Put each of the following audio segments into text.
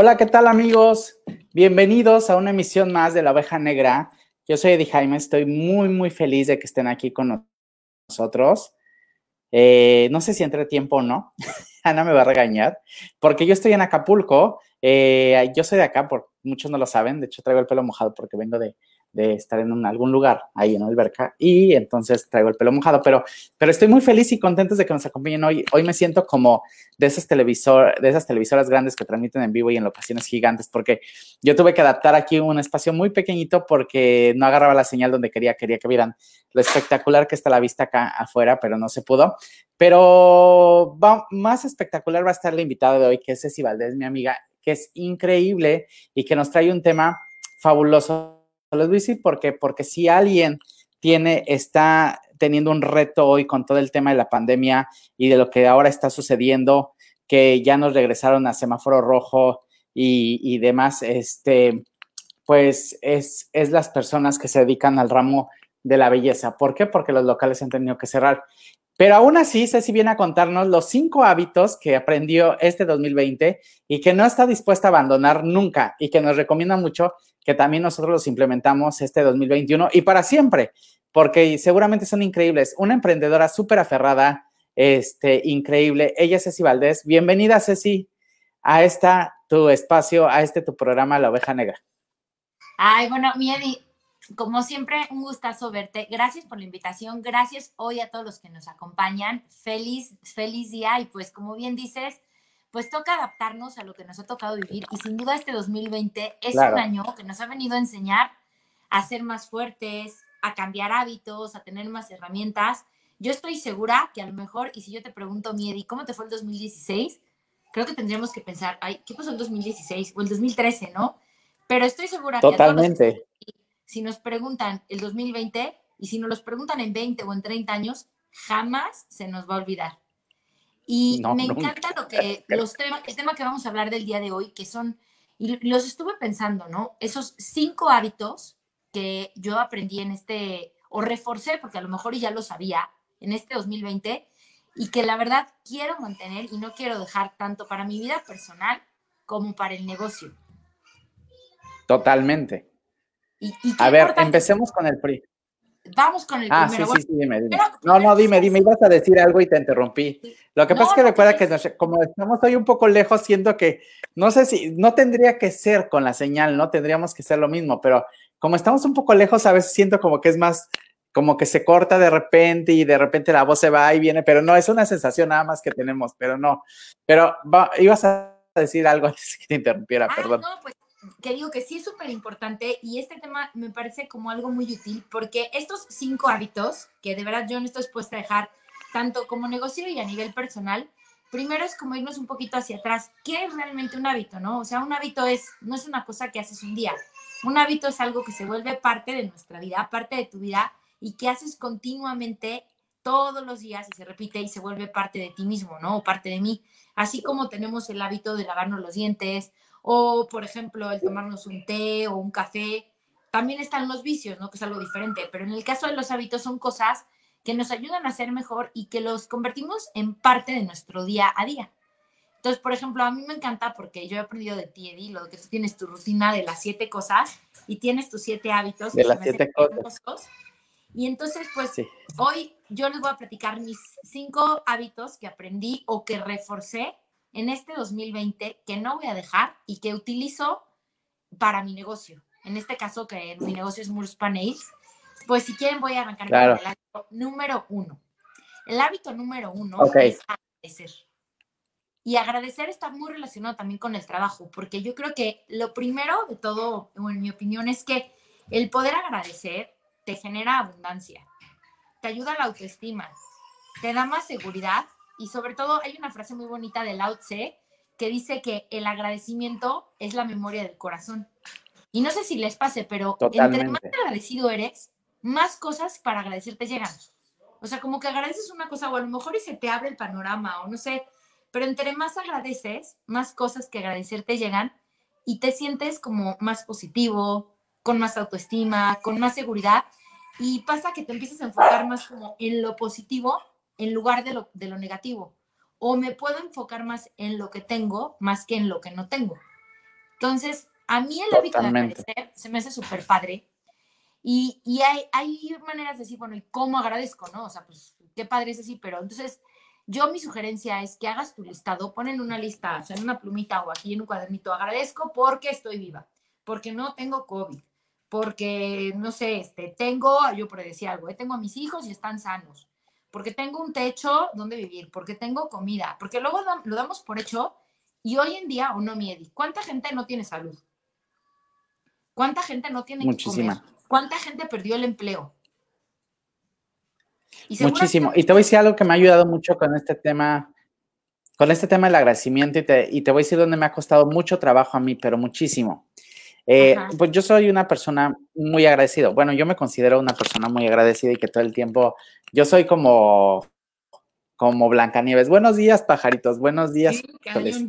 Hola, ¿qué tal amigos? Bienvenidos a una emisión más de La Oveja Negra. Yo soy Eddie Jaime, estoy muy, muy feliz de que estén aquí con nosotros. Eh, no sé si entre tiempo o no, Ana me va a regañar, porque yo estoy en Acapulco, eh, yo soy de acá, por, muchos no lo saben, de hecho traigo el pelo mojado porque vengo de, de estar en algún lugar ahí en alberca y entonces traigo el pelo mojado, pero, pero estoy muy feliz y contento de que nos acompañen hoy. Hoy me siento como de esas, televisor, de esas televisoras grandes que transmiten en vivo y en locaciones gigantes, porque yo tuve que adaptar aquí un espacio muy pequeñito porque no agarraba la señal donde quería, quería que vieran lo espectacular que está la vista acá afuera, pero no se pudo. Pero va, más espectacular va a estar la invitada de hoy, que es Ceci Valdés, mi amiga, que es increíble y que nos trae un tema fabuloso les voy a decir por qué, porque si alguien tiene, está teniendo un reto hoy con todo el tema de la pandemia y de lo que ahora está sucediendo, que ya nos regresaron a semáforo rojo y, y demás, este, pues es, es las personas que se dedican al ramo de la belleza. ¿Por qué? Porque los locales han tenido que cerrar. Pero aún así, Ceci viene a contarnos los cinco hábitos que aprendió este 2020 y que no está dispuesta a abandonar nunca y que nos recomienda mucho que también nosotros los implementamos este 2021 y para siempre, porque seguramente son increíbles. Una emprendedora súper aferrada, este, increíble. Ella es Ceci Valdés. Bienvenida, Ceci, a esta tu espacio, a este tu programa La Oveja Negra. Ay, bueno, Miedi, como siempre, un gustazo verte. Gracias por la invitación. Gracias hoy a todos los que nos acompañan. Feliz, feliz día. Y pues, como bien dices, pues toca adaptarnos a lo que nos ha tocado vivir y sin duda este 2020 es un año que nos ha venido a enseñar a ser más fuertes, a cambiar hábitos, a tener más herramientas. Yo estoy segura que a lo mejor, y si yo te pregunto, Miedi, ¿cómo te fue el 2016? Creo que tendríamos que pensar, ay, ¿qué pasó el 2016 o el 2013, no? Pero estoy segura Totalmente. que si nos preguntan el 2020 y si nos los preguntan en 20 o en 30 años, jamás se nos va a olvidar. Y me encanta lo que, los temas, el tema que vamos a hablar del día de hoy, que son, y los estuve pensando, ¿no? Esos cinco hábitos que yo aprendí en este, o reforcé, porque a lo mejor ya lo sabía, en este 2020, y que la verdad quiero mantener y no quiero dejar tanto para mi vida personal como para el negocio. Totalmente. a ver, empecemos con el PRI. Vamos con el ah, primero. Sí, sí, sí, dime, dime. no, no, dime, dime, ibas a decir algo y te interrumpí. Lo que pasa es que recuerda que como estamos hoy un poco lejos, siento que, no sé si, no tendría que ser con la señal, ¿no? Tendríamos que ser lo mismo, pero como estamos un poco lejos, a veces siento como que es más, como que se corta de repente y de repente la voz se va y viene, pero no, es una sensación nada más que tenemos, pero no. Pero ibas a decir algo antes que te interrumpiera, ah, perdón. No, pues que digo que sí es súper importante y este tema me parece como algo muy útil porque estos cinco hábitos que de verdad yo no estoy dispuesta a dejar tanto como negocio y a nivel personal, primero es como irnos un poquito hacia atrás. ¿Qué es realmente un hábito, no? O sea, un hábito es, no es una cosa que haces un día. Un hábito es algo que se vuelve parte de nuestra vida, parte de tu vida y que haces continuamente todos los días y se repite y se vuelve parte de ti mismo, ¿no? O parte de mí. Así como tenemos el hábito de lavarnos los dientes o por ejemplo el tomarnos un té o un café. También están los vicios, ¿no? Que es algo diferente, pero en el caso de los hábitos son cosas que nos ayudan a ser mejor y que los convertimos en parte de nuestro día a día. Entonces, por ejemplo, a mí me encanta porque yo he aprendido de ti, Eddie, lo que tú tienes tu rutina de las siete cosas y tienes tus siete hábitos. De las siete cosas. Y entonces, pues, hoy yo les voy a platicar mis cinco hábitos que aprendí o que reforcé en este 2020 que no voy a dejar y que utilizo para mi negocio. En este caso, que mi negocio es Murspa Nails, pues si quieren voy a arrancar con el hábito número uno. El hábito número uno es agradecer. Y agradecer está muy relacionado también con el trabajo, porque yo creo que lo primero de todo, en mi opinión, es que el poder agradecer te genera abundancia, te ayuda a la autoestima, te da más seguridad y sobre todo hay una frase muy bonita de Lao Tse que dice que el agradecimiento es la memoria del corazón. Y no sé si les pase, pero entre más agradecido eres, más cosas para agradecerte llegan. O sea, como que agradeces una cosa o a lo mejor y se te abre el panorama o no sé, pero entre más agradeces, más cosas que agradecerte llegan y te sientes como más positivo, con más autoestima, con más seguridad y pasa que te empiezas a enfocar más como en lo positivo en lugar de lo, de lo negativo. O me puedo enfocar más en lo que tengo más que en lo que no tengo. Entonces, a mí el hábito de agradecer se me hace súper padre. Y, y hay, hay, maneras de decir, bueno, ¿y cómo agradezco, no? O sea, pues qué padre es así, pero entonces yo mi sugerencia es que hagas tu listado, pon en una lista, o sea, en una plumita o aquí en un cuadernito, agradezco porque estoy viva, porque no tengo COVID, porque, no sé, este, tengo, yo por decir algo, ¿eh? tengo a mis hijos y están sanos, porque tengo un techo donde vivir, porque tengo comida, porque luego lo damos por hecho y hoy en día, o no, Miedi, ¿cuánta gente no tiene salud? ¿Cuánta gente no tiene Muchísima. ¿Cuánta gente perdió el empleo? Muchísimo. Y te voy a decir algo que me ha ayudado mucho con este tema, con este tema del agradecimiento y te, y te voy a decir dónde me ha costado mucho trabajo a mí, pero muchísimo. Eh, pues yo soy una persona muy agradecida. Bueno, yo me considero una persona muy agradecida y que todo el tiempo, yo soy como, como Blancanieves. Buenos días, pajaritos. Buenos días,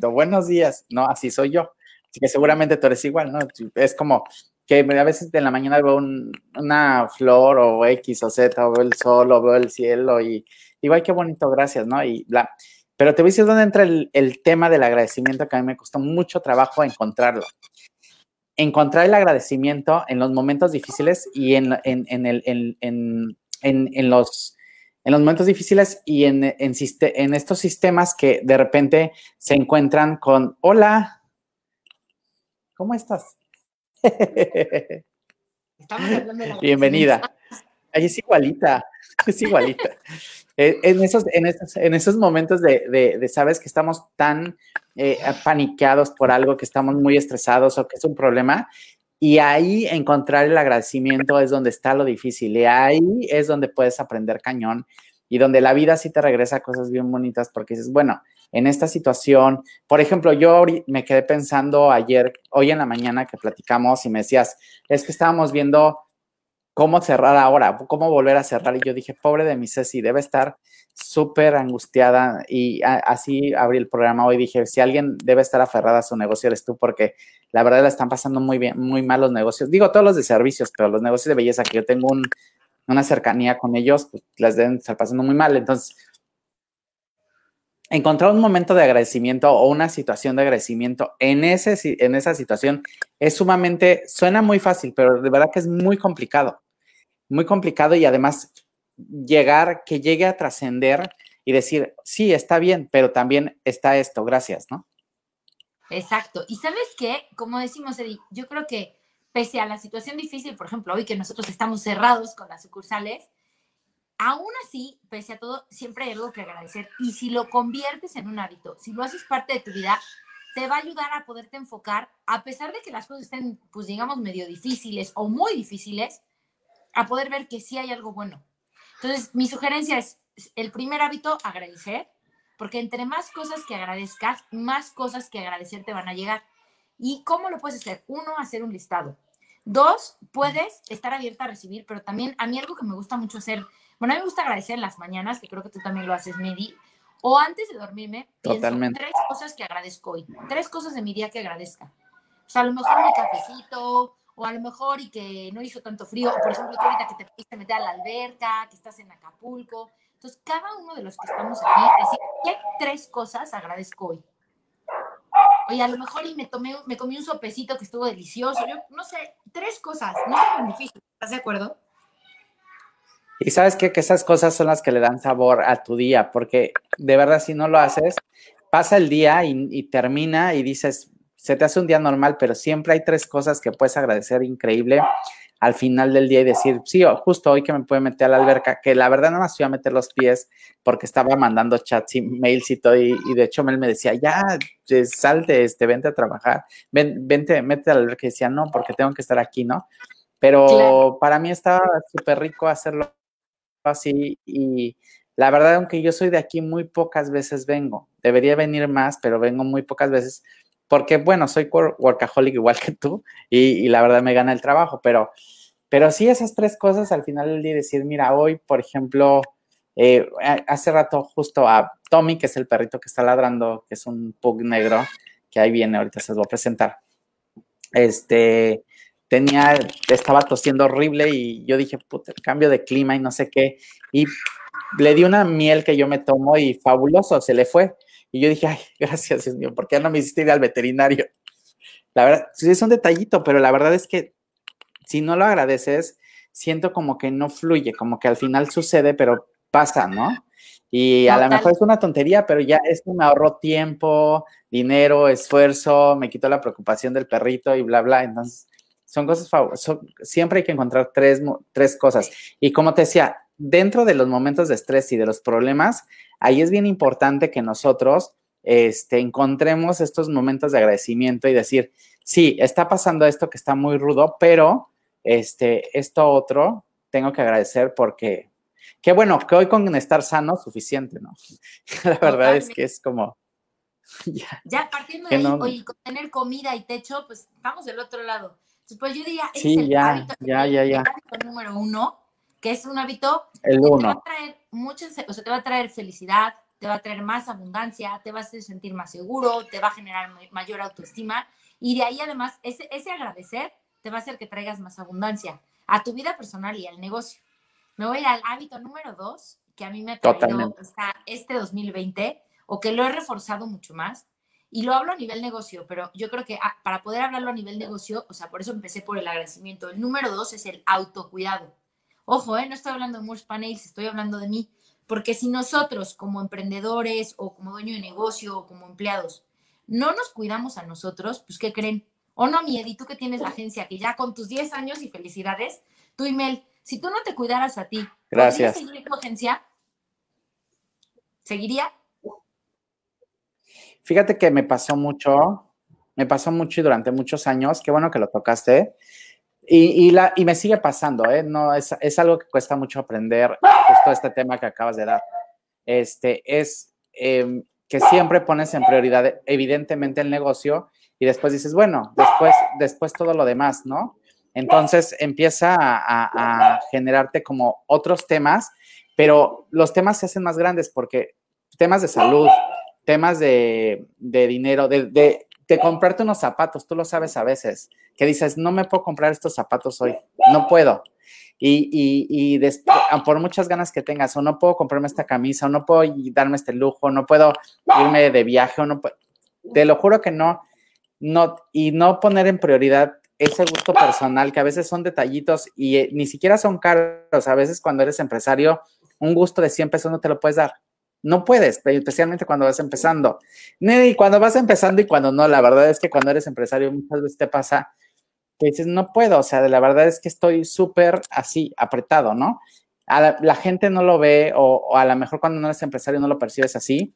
Buenos días. No, así soy yo. Así que seguramente tú eres igual, ¿no? Es como, que a veces en la mañana veo una flor o X o Z, o veo el sol, o veo el cielo y digo, ay, qué bonito, gracias, ¿no? Y bla. Pero te voy a decir dónde entra el, tema del agradecimiento, que a mí me costó mucho trabajo encontrarlo. Encontrar el agradecimiento en los momentos difíciles y en, en, en, el, en los, en los momentos difíciles y en, en, estos sistemas que de repente se encuentran con, hola, ¿cómo estás? Estamos hablando de la Bienvenida. Ahí es igualita, es igualita. Eh, en, esos, en, esos, en esos momentos de, de, sabes que estamos tan eh, paniqueados por algo, que estamos muy estresados o que es un problema, y ahí encontrar el agradecimiento es donde está lo difícil, y ahí es donde puedes aprender cañón y donde la vida sí te regresa cosas bien bonitas porque dices, bueno, en esta situación, por ejemplo, yo me quedé pensando ayer, hoy en la mañana que platicamos y me decías, es que estábamos viendo cómo cerrar ahora, cómo volver a cerrar y yo dije, pobre de mi Ceci, debe estar súper angustiada y así abrí el programa hoy, dije, si alguien debe estar aferrada a su negocio eres tú porque la verdad la están pasando muy bien, muy mal los negocios, digo todos los de servicios, pero los negocios de belleza que yo tengo un una cercanía con ellos, pues las deben estar pasando muy mal. Entonces, encontrar un momento de agradecimiento o una situación de agradecimiento en, ese, en esa situación es sumamente, suena muy fácil, pero de verdad que es muy complicado. Muy complicado y además llegar, que llegue a trascender y decir, sí, está bien, pero también está esto, gracias, ¿no? Exacto. Y sabes qué, como decimos, Eddie, yo creo que pese a la situación difícil, por ejemplo, hoy que nosotros estamos cerrados con las sucursales, aún así, pese a todo, siempre hay algo que agradecer. Y si lo conviertes en un hábito, si lo haces parte de tu vida, te va a ayudar a poderte enfocar, a pesar de que las cosas estén, pues digamos, medio difíciles o muy difíciles, a poder ver que sí hay algo bueno. Entonces, mi sugerencia es, el primer hábito, agradecer, porque entre más cosas que agradezcas, más cosas que agradecer te van a llegar. ¿Y cómo lo puedes hacer? Uno, hacer un listado. Dos, puedes estar abierta a recibir, pero también a mí algo que me gusta mucho hacer, bueno, a mí me gusta agradecer en las mañanas, que creo que tú también lo haces, Medi, o antes de dormirme, Totalmente. tres cosas que agradezco hoy, tres cosas de mi día que agradezca. O sea, a lo mejor mi cafecito, o a lo mejor y que no hizo tanto frío, o por ejemplo, tú ahorita que te pudiste meter a la alberca, que estás en Acapulco. Entonces, cada uno de los que estamos aquí, decir, ¿qué tres cosas agradezco hoy? Oye, a lo mejor y me tomé, me comí un sopecito que estuvo delicioso. Yo no sé, tres cosas, no es tan. ¿Estás de acuerdo? Y sabes qué? que esas cosas son las que le dan sabor a tu día, porque de verdad si no lo haces, pasa el día y termina y dices, se te hace un día normal, pero siempre hay tres cosas que puedes agradecer increíble al final del día y decir, sí, justo hoy que me puede meter a la alberca, que la verdad no más fui a meter los pies porque estaba mandando chats y mails y todo, y, de hecho él me decía, ya, salte, este, vente a trabajar, ven, vente, mete a la alberca y decía, no, porque tengo que estar aquí, ¿no? Pero para mí estaba súper rico hacerlo así y la verdad, aunque yo soy de aquí, muy pocas veces vengo, debería venir más, pero vengo muy pocas veces porque bueno, soy workaholic igual que tú y, la verdad me gana el trabajo, pero, pero sí esas tres cosas al final del decir, mira, hoy, por ejemplo, eh, hace rato justo a Tommy, que es el perrito que está ladrando, que es un pug negro, que ahí viene, ahorita se los voy a presentar. Este, tenía, estaba tosiendo horrible y yo dije, puta, el cambio de clima y no sé qué. Y le di una miel que yo me tomo y fabuloso, se le fue. Y yo dije, ay, gracias, Dios mío, ¿por qué no me hiciste ir al veterinario? La verdad, sí es un detallito, pero la verdad es que si no lo agradeces, siento como que no fluye, como que al final sucede, pero pasa, ¿no? Y a lo mejor es una tontería, pero ya esto me ahorró tiempo, dinero, esfuerzo, me quitó la preocupación del perrito y bla, bla. Entonces, son cosas, son, siempre hay que encontrar tres, tres cosas. Y como te decía, dentro de los momentos de estrés y de los problemas, ahí es bien importante que nosotros este, encontremos estos momentos de agradecimiento y decir, sí, está pasando esto que está muy rudo, pero este, esto otro tengo que agradecer porque Qué bueno, que hoy con estar sano suficiente, ¿no? La verdad es que es como... Ya, partiendo de ahí, oye, con tener comida y techo, pues estamos del otro lado. Pues yo diría, sí, es el ya, hábito, ya, ya, ya. hábito número uno, que es un hábito el que uno. te va a traer muchas, o sea, te va a traer felicidad, te va a traer más abundancia, te va a hacer sentir más seguro, te va a generar mayor autoestima y de ahí además ese, ese agradecer te va a hacer que traigas más abundancia a tu vida personal y al negocio. Me voy a ir al hábito número dos, que a mí me ha traído este 2020, o que lo he reforzado mucho más. Y lo hablo a nivel negocio, pero yo creo que ah, para poder hablarlo a nivel negocio, o sea, por eso empecé por el agradecimiento. El número dos es el autocuidado. Ojo, ¿eh? no estoy hablando de Moores Panels, estoy hablando de mí. Porque si nosotros, como emprendedores o como dueño de negocio o como empleados, no nos cuidamos a nosotros, pues ¿qué creen? O no, Miedi, tú que tienes la agencia, que ya con tus 10 años y felicidades, tu email, si tú no te cuidaras a ti, Gracias. seguir tu agencia? ¿Seguiría? Fíjate que me pasó mucho, me pasó mucho y durante muchos años, qué bueno que lo tocaste, y, la, y me sigue pasando, ¿eh? No, es, es, algo que cuesta mucho aprender, justo este tema que acabas de dar. Este, es em, que siempre pones en prioridad, evidentemente, el negocio y después dices, bueno, después, después todo lo demás, ¿no? Entonces empieza a, generarte como otros temas, pero los temas se hacen más grandes porque temas de salud, temas de, dinero, de, comprarte unos zapatos, tú lo sabes a veces, que dices, no me puedo comprar estos zapatos hoy, no puedo. Y, después, por muchas ganas que tengas, o no puedo comprarme esta camisa, o no puedo darme este lujo, no puedo irme de viaje, o no te lo juro que no, no, y no poner en prioridad ese gusto personal, que a veces son detallitos y eh, ni siquiera son caros. A veces cuando eres empresario, un gusto de 100 pesos no te lo puedes dar. No puedes, especialmente cuando vas empezando. Ni cuando vas empezando y cuando no. La verdad es que cuando eres empresario muchas veces te pasa que dices, no puedo. O sea, la verdad es que estoy súper así, apretado, ¿no? La, gente no lo ve o, o a lo mejor cuando no eres empresario no lo percibes así,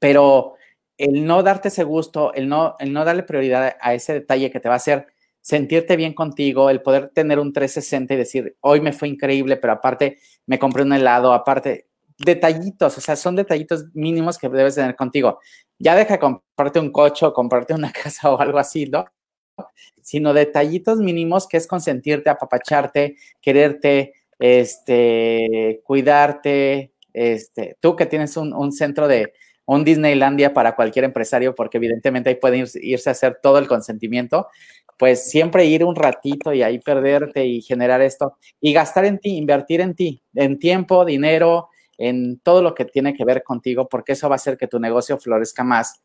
pero el no darte ese gusto, el no, el no darle prioridad a ese detalle que te va a hacer sentirte bien contigo, el poder tener un 360 y decir, hoy me fue increíble, pero aparte me compré un helado, aparte, detallitos, o sea, son detallitos mínimos que debes tener contigo. Ya deja de comprarte un coche o comprarte una casa o algo así, ¿no? Sino detallitos mínimos que es consentirte, apapacharte, quererte, este, cuidarte, este, tú que tienes un, un centro de, un Disneylandia para cualquier empresario, porque evidentemente ahí pueden irse a hacer todo el consentimiento, pues siempre ir un ratito y ahí perderte y generar esto y gastar en ti, invertir en ti, en tiempo, dinero, en todo lo que tiene que ver contigo, porque eso va a hacer que tu negocio florezca más.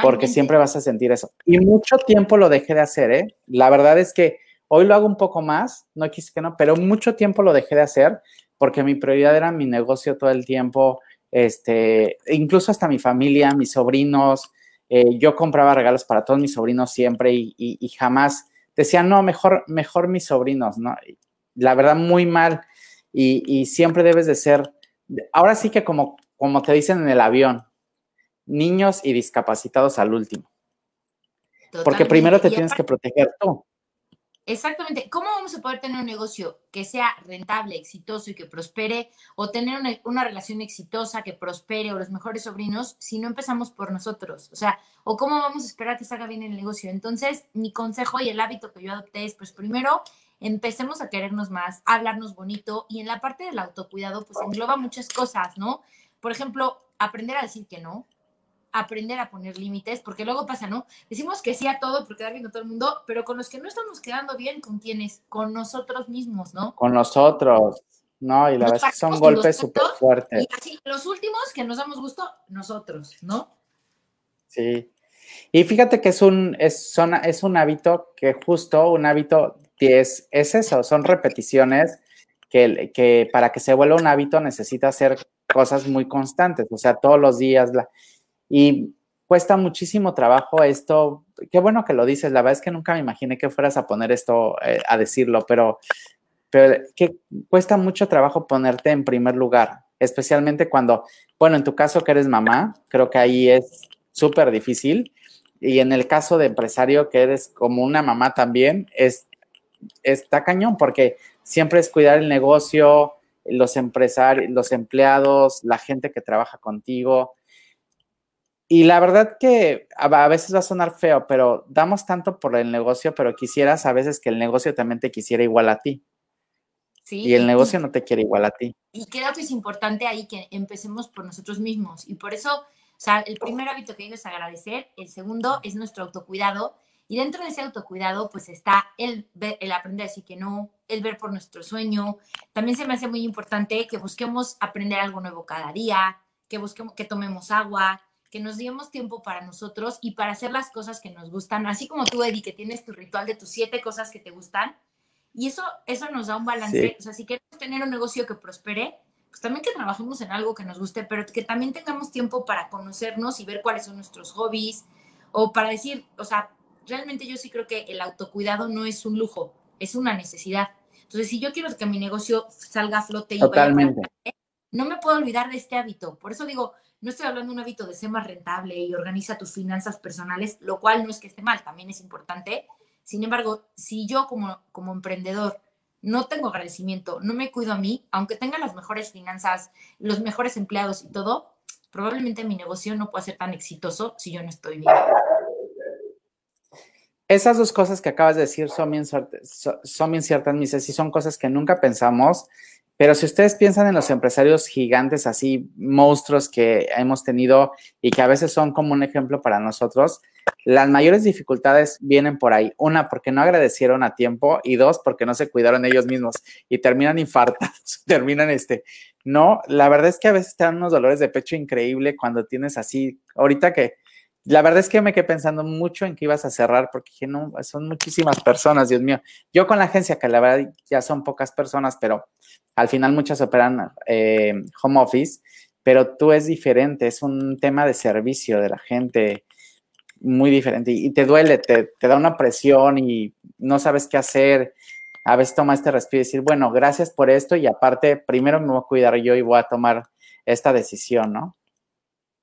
Porque siempre vas a sentir eso. Y mucho tiempo lo dejé de hacer, ¿eh? La verdad es que hoy lo hago un poco más, no quise que no, pero mucho tiempo lo dejé de hacer porque mi prioridad era mi negocio todo el tiempo, este, incluso hasta mi familia, mis sobrinos, eh, yo compraba regalos para todos mis sobrinos siempre y, jamás decía, no, mejor, mejor mis sobrinos, ¿no? La verdad, muy mal. Y, siempre debes de ser, ahora sí que como, como te dicen en el avión, niños y discapacitados al último. Porque primero te tienes que proteger tú. Exactamente. ¿Cómo vamos a poder tener un negocio que sea rentable, exitoso y que prospere? O tener una, relación exitosa que prospere o los mejores sobrinos si no empezamos por nosotros? O sea, ¿o cómo vamos a esperar que salga bien el negocio? Entonces, mi consejo y el hábito que yo adopté es, pues primero, empecemos a querernos más, a hablarnos bonito y en la parte del autocuidado, pues engloba muchas cosas, ¿no? Por ejemplo, aprender a decir que no, aprender a poner límites, porque luego pasa, ¿no? Decimos que sí a todo porque quedar bien con todo el mundo, pero con los que no estamos quedando bien, ¿con quiénes? Con nosotros mismos, ¿no? Con nosotros, ¿no? Y la verdad es que son golpes súper fuertes. Y así, los últimos que nos damos gusto, nosotros, ¿no? Sí. Y fíjate que es un, es, es un hábito que justo un hábito es, es eso, son repeticiones que, que, para que se vuelva un hábito necesita hacer cosas muy constantes, o sea, todos los días. La, y cuesta muchísimo trabajo esto. Qué bueno que lo dices, la verdad es que nunca me imaginé que fueras a poner esto, eh, a decirlo, pero, pero que cuesta mucho trabajo ponerte en primer lugar, especialmente cuando, bueno, en tu caso que eres mamá, creo que ahí es súper difícil. Y en el caso de empresario, que eres como una mamá también, es, está cañón, porque siempre es cuidar el negocio, los empresarios, los empleados, la gente que trabaja contigo. Y la verdad que a veces va a sonar feo, pero damos tanto por el negocio, pero quisieras a veces que el negocio también te quisiera igual a ti. Sí, y el negocio no te quiere igual a ti. Y creo que es importante ahí que empecemos por nosotros mismos. Y por eso, o sea, el primer hábito que digo es agradecer, el segundo es nuestro autocuidado. Y dentro de ese autocuidado, pues está el, el aprender a decir que no, el ver por nuestro sueño. También se me hace muy importante que busquemos aprender algo nuevo cada día, que busquemos, que tomemos agua, que nos demos tiempo para nosotros y para hacer las cosas que nos gustan, así como tú, Eddie, que tienes tu ritual de tus siete cosas que te gustan. Y eso, eso nos da un balance. O sea, si queremos tener un negocio que prospere, pues también que trabajemos en algo que nos guste, pero que también tengamos tiempo para conocernos y ver cuáles son nuestros hobbies, o para decir, o sea, realmente yo sí creo que el autocuidado no es un lujo, es una necesidad. Entonces, si yo quiero que mi negocio salga a flote y Totalmente. no me puedo olvidar de este hábito. Por eso digo, no estoy hablando de un hábito de ser más rentable y organiza tus finanzas personales, lo cual no es que esté mal, también es importante. Sin embargo, si yo como, como emprendedor no tengo agradecimiento, no me cuido a mí, aunque tenga las mejores finanzas, los mejores empleados y todo, probablemente mi negocio no pueda ser tan exitoso si yo no estoy bien. Esas dos cosas que acabas de decir son bien, son bien ciertas, Mises, y son cosas que nunca pensamos pero si ustedes piensan en los empresarios gigantes, así monstruos que hemos tenido y que a veces son como un ejemplo para nosotros, las mayores dificultades vienen por ahí. Una, porque no agradecieron a tiempo y dos, porque no se cuidaron ellos mismos y terminan infartados, terminan este. No, la verdad es que a veces te dan unos dolores de pecho increíble cuando tienes así, ahorita que la verdad es que me quedé pensando mucho en que ibas a cerrar porque dije, no, son muchísimas personas, Dios mío. Yo con la agencia, que la verdad ya son pocas personas, pero al final muchas operan eh, home office, pero tú es diferente, es un tema de servicio de la gente muy diferente y, te duele, te, te, da una presión y no sabes qué hacer. A veces toma este respiro y decir, bueno, gracias por esto y aparte, primero me voy a cuidar yo y voy a tomar esta decisión, ¿no?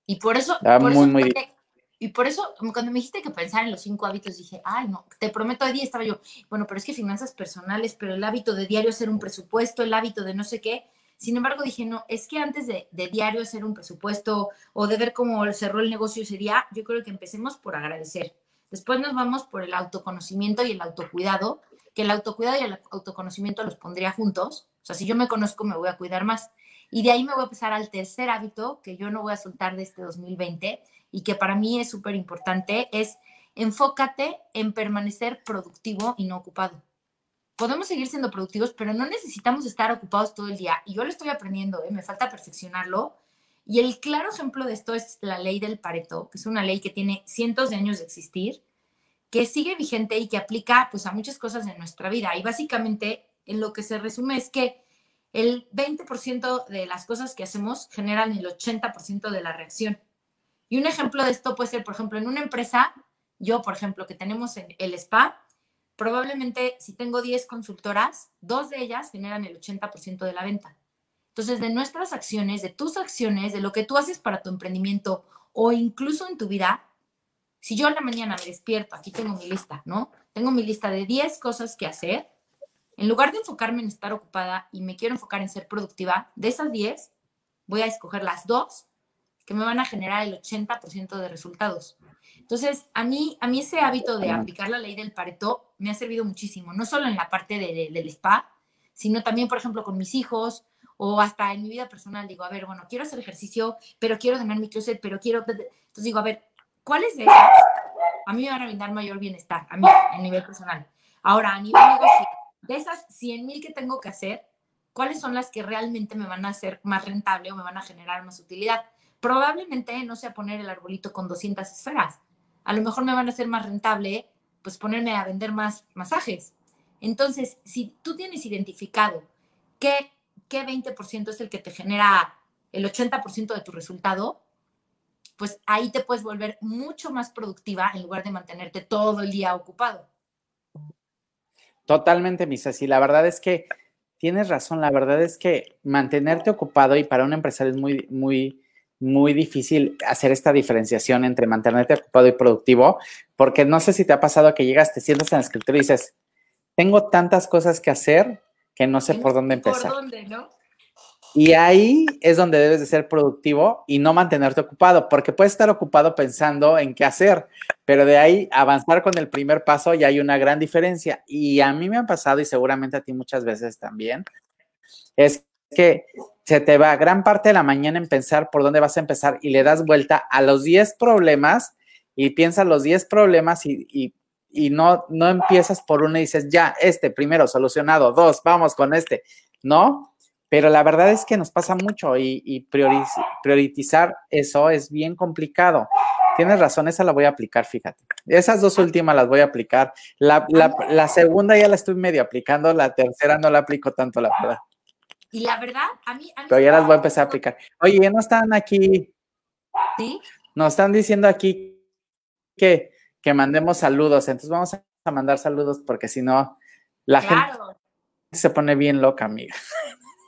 Y por eso, por muy, muy y por eso, cuando me dijiste que pensar en los cinco hábitos, dije, ay, no, te prometo, día estaba yo, bueno, pero es que finanzas personales, pero el hábito de diario hacer un presupuesto, el hábito de no sé qué. Sin embargo, dije, no, es que antes de, de diario hacer un presupuesto o de ver cómo cerró el negocio ese día, yo creo que empecemos por agradecer. Después nos vamos por el autoconocimiento y el autocuidado, que el autocuidado y el autoconocimiento los pondría juntos. O sea, si yo me conozco, me voy a cuidar más. Y de ahí me voy a pasar al tercer hábito que yo no voy a soltar de este 2020, y que para mí es súper importante es enfócate en permanecer productivo y no ocupado. Podemos seguir siendo productivos, pero no necesitamos estar ocupados todo el día. Y yo lo estoy aprendiendo, ¿eh? me falta perfeccionarlo. Y el claro ejemplo de esto es la ley del Pareto, que es una ley que tiene cientos de años de existir, que sigue vigente y que aplica pues a muchas cosas de nuestra vida. Y básicamente en lo que se resume es que el 20% de las cosas que hacemos generan el 80% de la reacción. Y un ejemplo de esto puede ser, por ejemplo, en una empresa, yo, por ejemplo, que tenemos en el spa, probablemente si tengo 10 consultoras, dos de ellas generan el 80% de la venta. Entonces, de nuestras acciones, de tus acciones, de lo que tú haces para tu emprendimiento o incluso en tu vida, si yo a la mañana me despierto, aquí tengo mi lista, ¿no? Tengo mi lista de 10 cosas que hacer. En lugar de enfocarme en estar ocupada y me quiero enfocar en ser productiva, de esas 10, voy a escoger las dos que me van a generar el 80% de resultados. Entonces, a mí, a mí ese hábito de aplicar la ley del Pareto me ha servido muchísimo, no solo en la parte del spa, sino también, por ejemplo, con mis hijos o hasta en mi vida personal. Digo, a ver, bueno, quiero hacer ejercicio, pero quiero tener mi closet, pero quiero... Entonces digo, a ver, ¿cuáles de esas a mí me van a brindar mayor bienestar, a mí, a nivel personal? Ahora, a nivel negocio, de esas 100 mil que tengo que hacer, ¿cuáles son las que realmente me van a hacer más rentable o me van a generar más utilidad? Probablemente no sea poner el arbolito con 200 esferas, a lo mejor me van a hacer más rentable, pues ponerme a vender más masajes. Entonces, si tú tienes identificado qué, qué 20% es el que te genera el 80% de tu resultado, pues ahí te puedes volver mucho más productiva en lugar de mantenerte todo el día ocupado. Totalmente, Misa. Sí, la verdad es que tienes razón. La verdad es que mantenerte ocupado y para un empresario es muy, muy, muy difícil hacer esta diferenciación entre mantenerte ocupado y productivo, porque no sé si te ha pasado que llegas, te sientas en el escritorio y dices, tengo tantas cosas que hacer que no sé por dónde empezar. ¿Por dónde, no? Y ahí es donde debes de ser productivo y no mantenerte ocupado, porque puedes estar ocupado pensando en qué hacer, pero de ahí avanzar con el primer paso ya hay una gran diferencia. Y a mí me ha pasado, y seguramente a ti muchas veces también, es que se te va gran parte de la mañana en pensar por dónde vas a empezar y le das vuelta a los 10 problemas y piensas los 10 problemas y, y, y no, no empiezas por uno y dices, ya, este primero solucionado, dos, vamos con este. No, pero la verdad es que nos pasa mucho y, priorizar eso es bien complicado. Tienes razón, esa la voy a aplicar, fíjate. Esas dos últimas las voy a aplicar. La, segunda ya la estoy medio aplicando, la tercera no la aplico tanto, la verdad. Y la verdad, a mí... Pero ya las voy a empezar a aplicar. Oye, ya no están aquí. ¿Sí? Nos están diciendo aquí que, que mandemos saludos. Entonces vamos a mandar saludos porque si no, la gente se pone bien loca, amiga.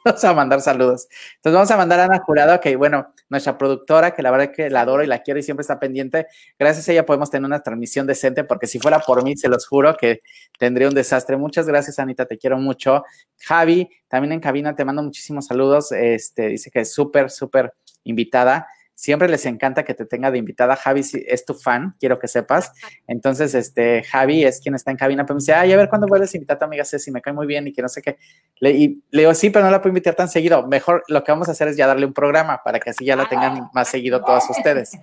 Vamos a mandar saludos. Entonces vamos a mandar a Ana Jurado, que bueno, nuestra productora, que la verdad que la adoro y la quiero y siempre está pendiente. Gracias a ella podemos tener una transmisión decente, porque si fuera por mí, se los juro que tendría un desastre. Muchas gracias, Anita, te quiero mucho. Javi, también en cabina, te mando muchísimos saludos. Este, dice que es súper, súper invitada. Siempre les encanta que te tenga de invitada. Javi es tu fan, quiero que sepas. Entonces, este, Javi es quien está en cabina, pero me dice, ay, a ver cuándo vuelves a invitar a tu amiga Ceci, me cae muy bien y que no sé qué. Le, y le digo, sí, pero no la puedo invitar tan seguido. Mejor lo que vamos a hacer es ya darle un programa para que así ya la tengan más seguido todos ustedes.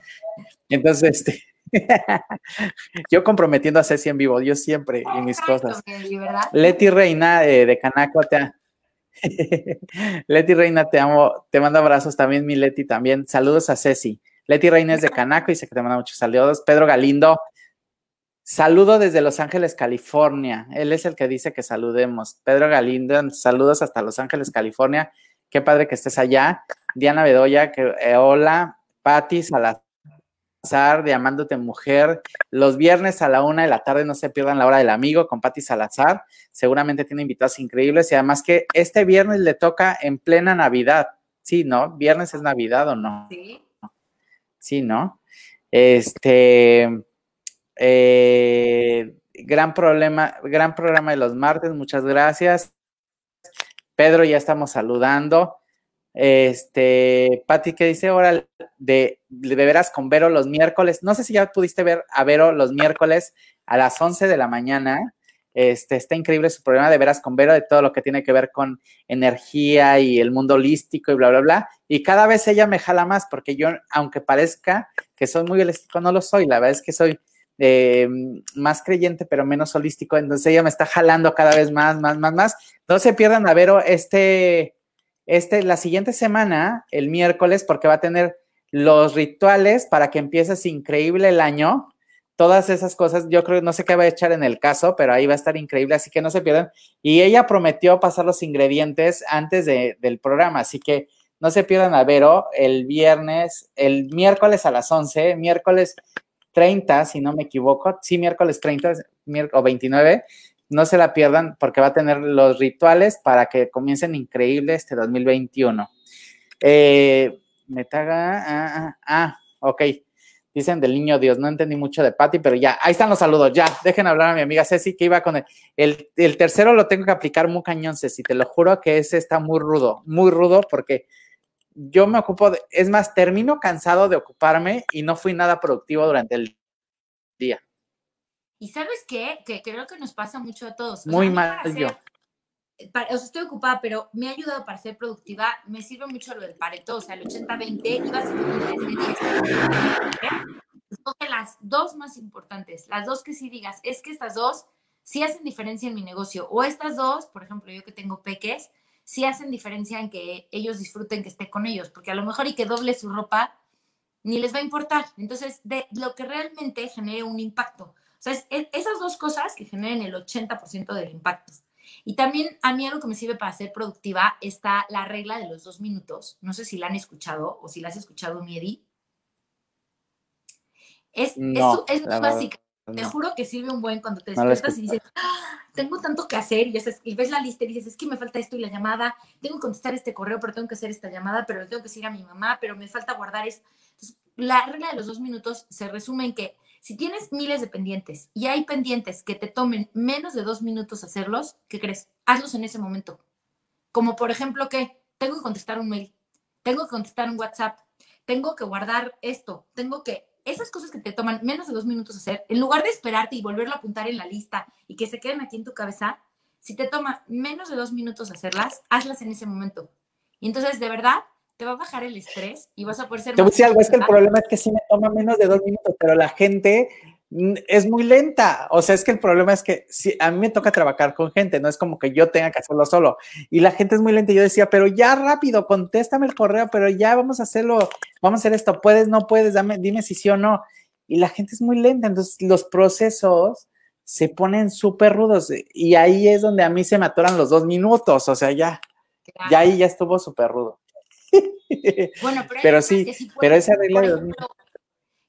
Entonces, este, yo comprometiendo a Ceci en vivo, yo siempre y mis cosas. Leti Reina eh, de Canaco te, Leti Reina, te amo, te mando abrazos también, mi Leti también. Saludos a Ceci. Leti Reina es de Canaco y dice que te manda muchos saludos. Pedro Galindo, saludo desde Los Ángeles, California. Él es el que dice que saludemos. Pedro Galindo, saludos hasta Los Ángeles, California. Qué padre que estés allá. Diana Bedoya, que eh, hola. Patti de Amándote Mujer. Los viernes a la una de la tarde no se pierdan la hora del amigo con Patti Salazar. Seguramente tiene invitados increíbles y además que este viernes le toca en plena Navidad. Sí, ¿no? ¿Viernes es Navidad o no? Sí. Sí, ¿no? Este. Eh, gran problema, gran programa de los martes, muchas gracias. Pedro, ya estamos saludando. Este, Pati, ¿qué dice ahora de, de veras con Vero los miércoles? No sé si ya pudiste ver a Vero los miércoles a las 11 de la mañana. Este, está increíble su programa de veras con Vero, de todo lo que tiene que ver con energía y el mundo holístico y bla, bla, bla. Y cada vez ella me jala más, porque yo, aunque parezca que soy muy holístico, no lo soy. La verdad es que soy eh, más creyente, pero menos holístico. Entonces ella me está jalando cada vez más, más, más, más. No se pierdan a Vero este este, la siguiente semana, el miércoles, porque va a tener los rituales para que empieces increíble el año. Todas esas cosas, yo creo, no sé qué va a echar en el caso, pero ahí va a estar increíble, así que no se pierdan. Y ella prometió pasar los ingredientes antes del programa, así que no se pierdan a Vero el viernes, el miércoles a las 11, miércoles 30, si no me equivoco, sí, miércoles 30 o 29, no se la pierdan porque va a tener los rituales para que comiencen increíble este 2021. Eh, me taga, ah, ah, ah, ok. Dicen del niño Dios, no entendí mucho de Patty, pero ya, ahí están los saludos, ya, dejen hablar a mi amiga Ceci que iba con el, el, tercero lo tengo que aplicar muy cañón, Ceci, te lo juro que ese está muy rudo, muy rudo porque yo me ocupo, de, es más, termino cansado de ocuparme y no fui nada productivo durante el día. Y sabes qué? Que creo que nos pasa mucho a todos. Muy mal yo. o sea, estoy ocupada, pero me ha ayudado para ser productiva. Me sirve mucho lo del pareto, o sea, el 80-20 y básicamente Escoge las dos más importantes, las dos que sí digas, es que estas dos sí hacen diferencia en mi negocio. O estas dos, por ejemplo, yo que tengo peques, sí hacen diferencia en que ellos disfruten que esté con ellos, porque a lo mejor y que doble su ropa ni les va a importar. Entonces, de lo que realmente genere un impacto. O sea, es, esas dos cosas que generen el 80% del impacto. Y también a mí algo que me sirve para ser productiva está la regla de los dos minutos. No sé si la han escuchado o si la has escuchado, Miedi. Es, es, básica. Te juro que sirve un buen cuando te despiertas y dices, ah, tengo tanto que hacer, y, ves la lista y dices, es que me falta esto y la llamada, tengo que contestar este correo, pero tengo que hacer esta llamada, pero tengo que decir a mi mamá, pero me falta guardar esto. Entonces, la regla de los dos minutos se resume en que si tienes miles de pendientes y hay pendientes que te tomen menos de dos minutos hacerlos, ¿qué crees? Hazlos en ese momento. Como por ejemplo que tengo que contestar un mail, tengo que contestar un WhatsApp, tengo que guardar esto, tengo que esas cosas que te toman menos de dos minutos hacer, en lugar de esperarte y volverlo a apuntar en la lista y que se queden aquí en tu cabeza, si te toma menos de dos minutos hacerlas, hazlas en ese momento. Y entonces, de verdad, te va a bajar el estrés y vas a poder ser... Te voy a decir algo, es que el problema es que sí me toma menos de dos minutos, pero la gente es muy lenta. O sea, es que el problema es que si a mí me toca trabajar con gente, no es como que yo tenga que hacerlo solo. Y la gente es muy lenta. yo decía, pero ya rápido, contéstame el correo, pero ya vamos a hacerlo, vamos a hacer esto. Puedes, no puedes, dame, dime si sí o no. Y la gente es muy lenta. Entonces, los procesos se ponen súper rudos. Y ahí es donde a mí se me atoran los dos minutos. O sea, ya, ya ahí ya estuvo súper rudo. Bueno, pero, sí, pero esa regla de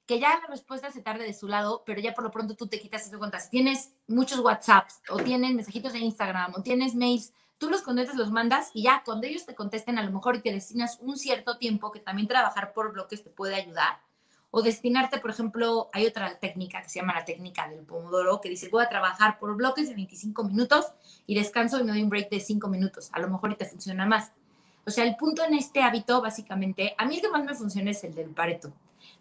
que ya la respuesta se tarde de su lado, pero ya por lo pronto tú te quitas eso cuenta. Si tienes muchos WhatsApps o tienes mensajitos de Instagram o tienes mails, tú los contestas, los mandas y ya cuando ellos te contesten a lo mejor y te destinas un cierto tiempo que también trabajar por bloques te puede ayudar. O destinarte, por ejemplo, hay otra técnica que se llama la técnica del pomodoro, que dice, voy a trabajar por bloques de 25 minutos y descanso y me doy un break de 5 minutos. A lo mejor y te funciona más. O sea, el punto en este hábito, básicamente, a mí el que más me funciona es el del pareto,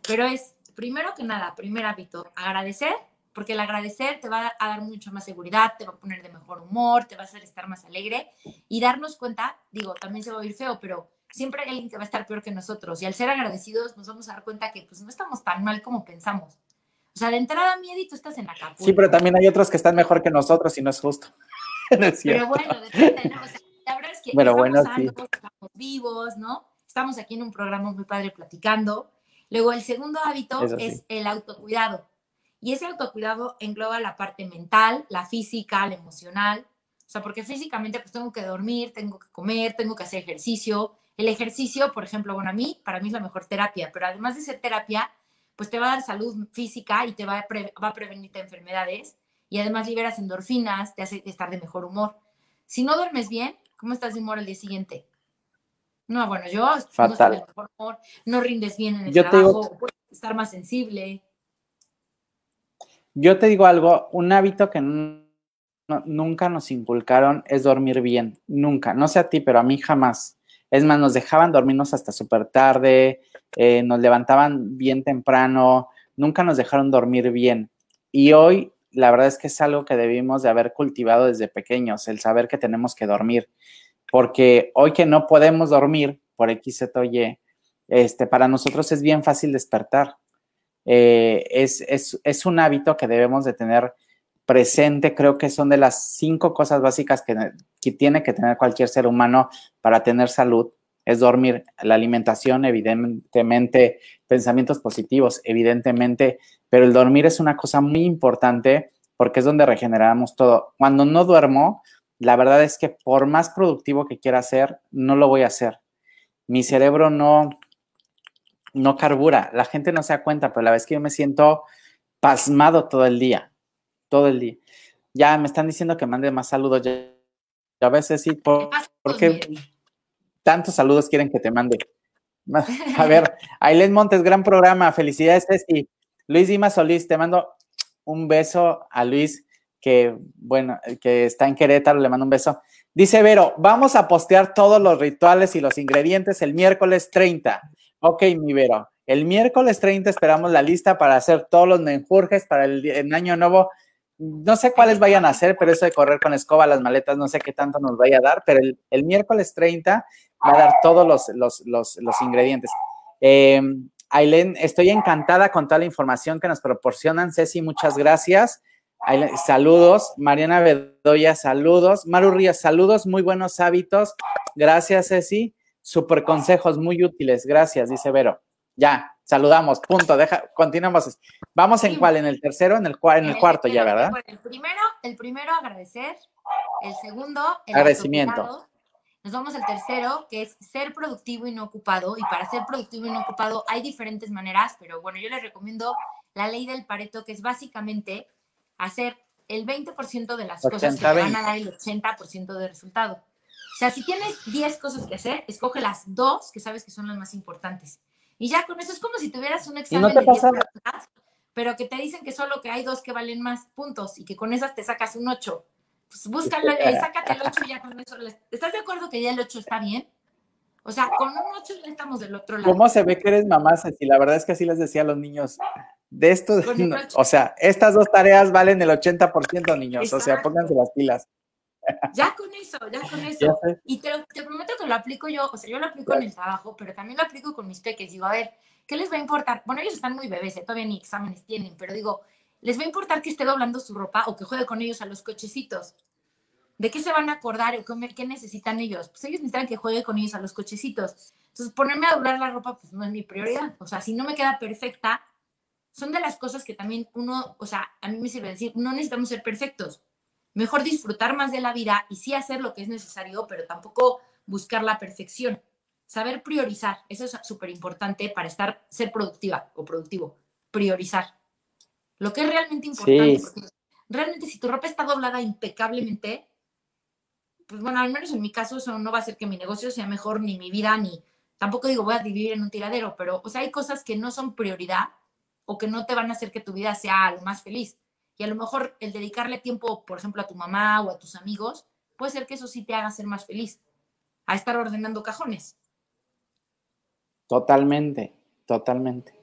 pero es primero que nada, primer hábito, agradecer, porque el agradecer te va a dar mucha más seguridad, te va a poner de mejor humor, te va a hacer estar más alegre y darnos cuenta, digo, también se va a oír feo, pero siempre hay alguien que va a estar peor que nosotros y al ser agradecidos nos vamos a dar cuenta que pues no estamos tan mal como pensamos. O sea, de entrada, mi tú estás en la capa. Sí, pero también hay otros que están mejor que nosotros y no es justo. pero bueno, depende, ¿no? la verdad que estamos, bueno, estamos vivos, ¿no? Estamos aquí en un programa muy padre platicando Luego, el segundo hábito es el autocuidado. Y ese autocuidado engloba la parte mental, la física, la emocional. O sea, porque físicamente pues tengo que dormir, tengo que comer, tengo que hacer ejercicio. El ejercicio, por ejemplo, bueno, a mí, para mí es la mejor terapia, pero además de ser terapia, pues te va a dar salud física y te va a, va a prevenirte enfermedades y además liberas endorfinas, te hace estar de mejor humor. Si no duermes bien, ¿cómo estás de humor el día siguiente? No, bueno, yo Fatal. no, no rindes bien en el trabajo, puedes estar más sensible. Yo te digo algo, un hábito que nunca nos inculcaron es dormir bien, nunca, no sé a ti, pero a mí jamás. Es más, nos dejaban dormirnos hasta súper tarde, eh, nos levantaban bien temprano, nunca nos dejaron dormir bien. Y hoy, la verdad es que es algo que debimos de haber cultivado desde pequeños, el saber que tenemos que dormir porque hoy que no podemos dormir por X, Z o Y, este, para nosotros es bien fácil despertar. Eh, es, un hábito que debemos de tener presente, creo que son de las cinco cosas básicas que, que tiene que tener cualquier ser humano para tener salud. Es dormir, la alimentación, evidentemente, pensamientos positivos, evidentemente, pero el dormir es una cosa muy importante porque es donde regeneramos todo. Cuando no duermo, la verdad es que por más productivo que quiera ser, no lo voy a hacer. Mi cerebro no, no carbura. La gente no se da cuenta, pero la vez que yo me siento pasmado todo el día, todo el día. Ya me están diciendo que mande más saludos. Ya, a veces sí, por, qué tantos saludos quieren que te mande? A ver, Ailén Montes, gran programa. Felicidades, Ceci. Luis Dimas Solís, te mando un beso a Luis que, bueno, que está en Querétaro, le mando un beso. Dice Vero, vamos a postear todos los rituales y los ingredientes el miércoles 30. Ok, mi Vero. El miércoles 30 esperamos la lista para hacer todos los menjurjes para el, año nuevo. No sé cuáles vayan a hacer, pero eso de correr con escoba las maletas, no sé qué tanto nos vaya a dar, pero el, miércoles 30 va a dar todos los, los, ingredientes. Eh, Ailén, estoy encantada con toda la información que nos proporcionan. Ceci, muchas gracias. Saludos, Mariana Bedoya, saludos. Maru Ríos, saludos, muy buenos hábitos. Gracias, Ceci. Super consejos muy útiles, gracias, dice Vero. Ya, saludamos, punto, deja, continuamos. Vamos en cuál, en el tercero, en el, en el, cuarto ya, ¿verdad? el primero, el primero agradecer, el segundo, el agradecimiento. Nos vamos al tercero, que es ser productivo y no ocupado. Y para ser productivo y no ocupado hay diferentes maneras, pero bueno, yo les recomiendo la ley del Pareto, que es básicamente hacer el 20% de las cosas que van a dar el 80% de resultado. O sea, si tienes 10 cosas que hacer, escoge las dos que sabes que son las más importantes. Y ya con eso es como si tuvieras un examen de 10 preguntas, pero que te dicen que solo que hay dos que valen más puntos y que con esas te sacas un 8. Pues búscalo, eh, sácate el 8 y ya con eso. ¿Estás de acuerdo que ya el 8 está bien? O sea, con un 8 ya estamos del otro lado. ¿Cómo se ve que eres mamá, Ceci? La verdad es que así les decía a los niños. De esto, o sea, estas dos tareas valen el 80%, niños. O sea, pónganse las pilas. Ya con eso, ya con eso. y te, te, prometo que lo aplico yo, o sea, yo lo aplico en el trabajo, pero también lo aplico con mis peques. Digo, a ver, ¿qué les va a importar? Bueno, ellos están muy bebés, ¿eh? todavía ni exámenes tienen, pero digo, ¿les va a importar que esté doblando su ropa o que juegue con ellos a los cochecitos? ¿De qué se van a acordar o qué necesitan ellos? Pues ellos necesitan que juegue con ellos a los cochecitos. Entonces, ponerme a doblar la ropa, pues no es mi prioridad. O sea, si no me queda perfecta, son de las cosas que también uno, o sea, a mí me sirve decir, no necesitamos ser perfectos. Mejor disfrutar más de la vida y sí hacer lo que es necesario, pero tampoco buscar la perfección. Saber priorizar, eso es súper importante para estar, ser productiva o productivo. Priorizar. Lo que es realmente importante. realmente si tu ropa está doblada impecablemente, pues bueno, al menos en mi caso eso no va a hacer que mi negocio sea mejor, ni mi vida, ni tampoco digo voy a vivir en un tiradero, pero o sea, hay cosas que no son prioridad o que no te van a hacer que tu vida sea lo más feliz. Y a lo mejor el dedicarle tiempo, por ejemplo, a tu mamá o a tus amigos, puede ser que eso sí te haga ser más feliz, a estar ordenando cajones. Totalmente, totalmente.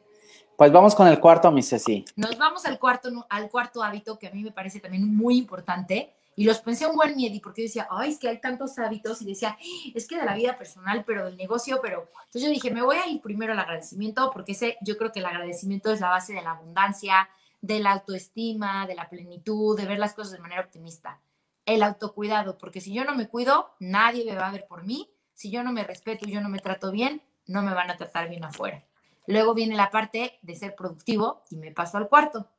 Pues vamos con el cuarto, mi Ceci. Nos vamos al cuarto, al cuarto hábito que a mí me parece también muy importante, y los pensé un buen miedo, porque yo decía, ay, es que hay tantos hábitos, y decía, es que de la vida personal, pero del negocio, pero... Entonces yo dije, me voy a ir primero al agradecimiento, porque ese, yo creo que el agradecimiento es la base de la abundancia, de la autoestima, de la plenitud, de ver las cosas de manera optimista. El autocuidado, porque si yo no me cuido, nadie me va a ver por mí. Si yo no me respeto y yo no me trato bien, no me van a tratar bien afuera. Luego viene la parte de ser productivo y me paso al cuarto.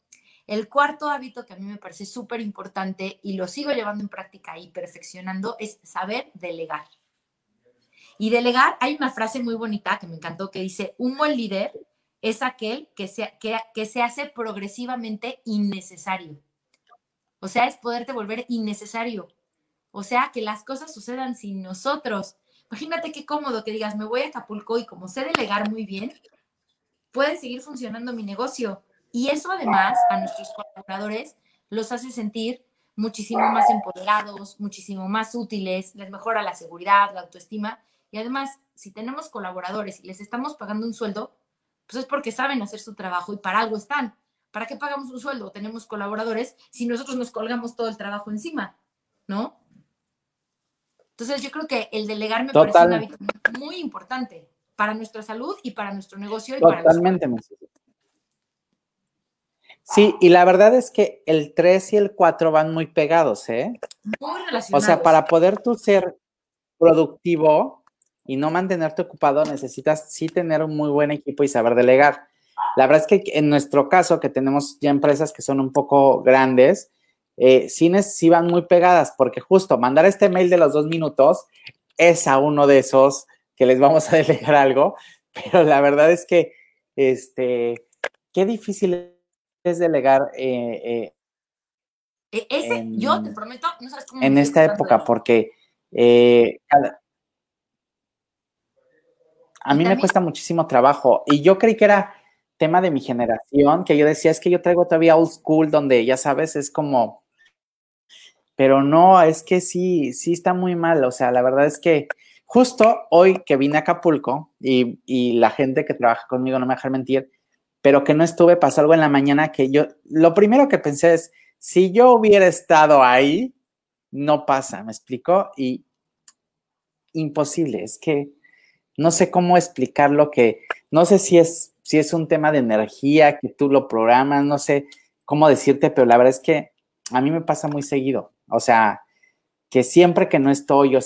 El cuarto hábito que a mí me parece súper importante y lo sigo llevando en práctica y perfeccionando es saber delegar. Y delegar, hay una frase muy bonita que me encantó que dice, un buen líder es aquel que se, que, se hace progresivamente innecesario. O sea, es poderte volver innecesario. O sea, que las cosas sucedan sin nosotros. Imagínate qué cómodo que digas, me voy a Acapulco y como sé delegar muy bien, puede seguir funcionando mi negocio. Y eso además a nuestros colaboradores los hace sentir muchísimo más empoderados, muchísimo más útiles, les mejora la seguridad, la autoestima. Y además, si tenemos colaboradores y les estamos pagando un sueldo, pues es porque saben hacer su trabajo y para algo están. ¿Para qué pagamos un sueldo? Tenemos colaboradores si nosotros nos colgamos todo el trabajo encima, ¿no? Entonces yo creo que el delegar me parece un hábito muy importante para nuestra salud y para nuestro negocio. Y Totalmente. Para Sí, y la verdad es que el 3 y el 4 van muy pegados, ¿eh? Muy relacionados. O sea, para poder tú ser productivo y no mantenerte ocupado, necesitas sí tener un muy buen equipo y saber delegar. La verdad es que en nuestro caso, que tenemos ya empresas que son un poco grandes, eh, sí, sí van muy pegadas, porque justo mandar este mail de los dos minutos es a uno de esos que les vamos a delegar algo, pero la verdad es que, este, qué difícil es delegar. Eh, eh, e, ese, yo te prometo, no sabes cómo. En esta época, porque eh, a mí me cuesta muchísimo trabajo y yo creí que era tema de mi generación, que yo decía, es que yo traigo todavía old school, donde ya sabes, es como, pero no, es que sí, sí está muy mal, o sea, la verdad es que justo hoy que vine a Acapulco y, la gente que trabaja conmigo, no me dejar mentir, pero que no estuve, pasó algo en la mañana que yo, lo primero que pensé es, si yo hubiera estado ahí, no pasa, ¿me explico? Y imposible, es que no sé cómo explicarlo, que no sé si es, si es un tema de energía, que tú lo programas, no sé cómo decirte, pero la verdad es que a mí me pasa muy seguido, o sea, que siempre que no estoy, yo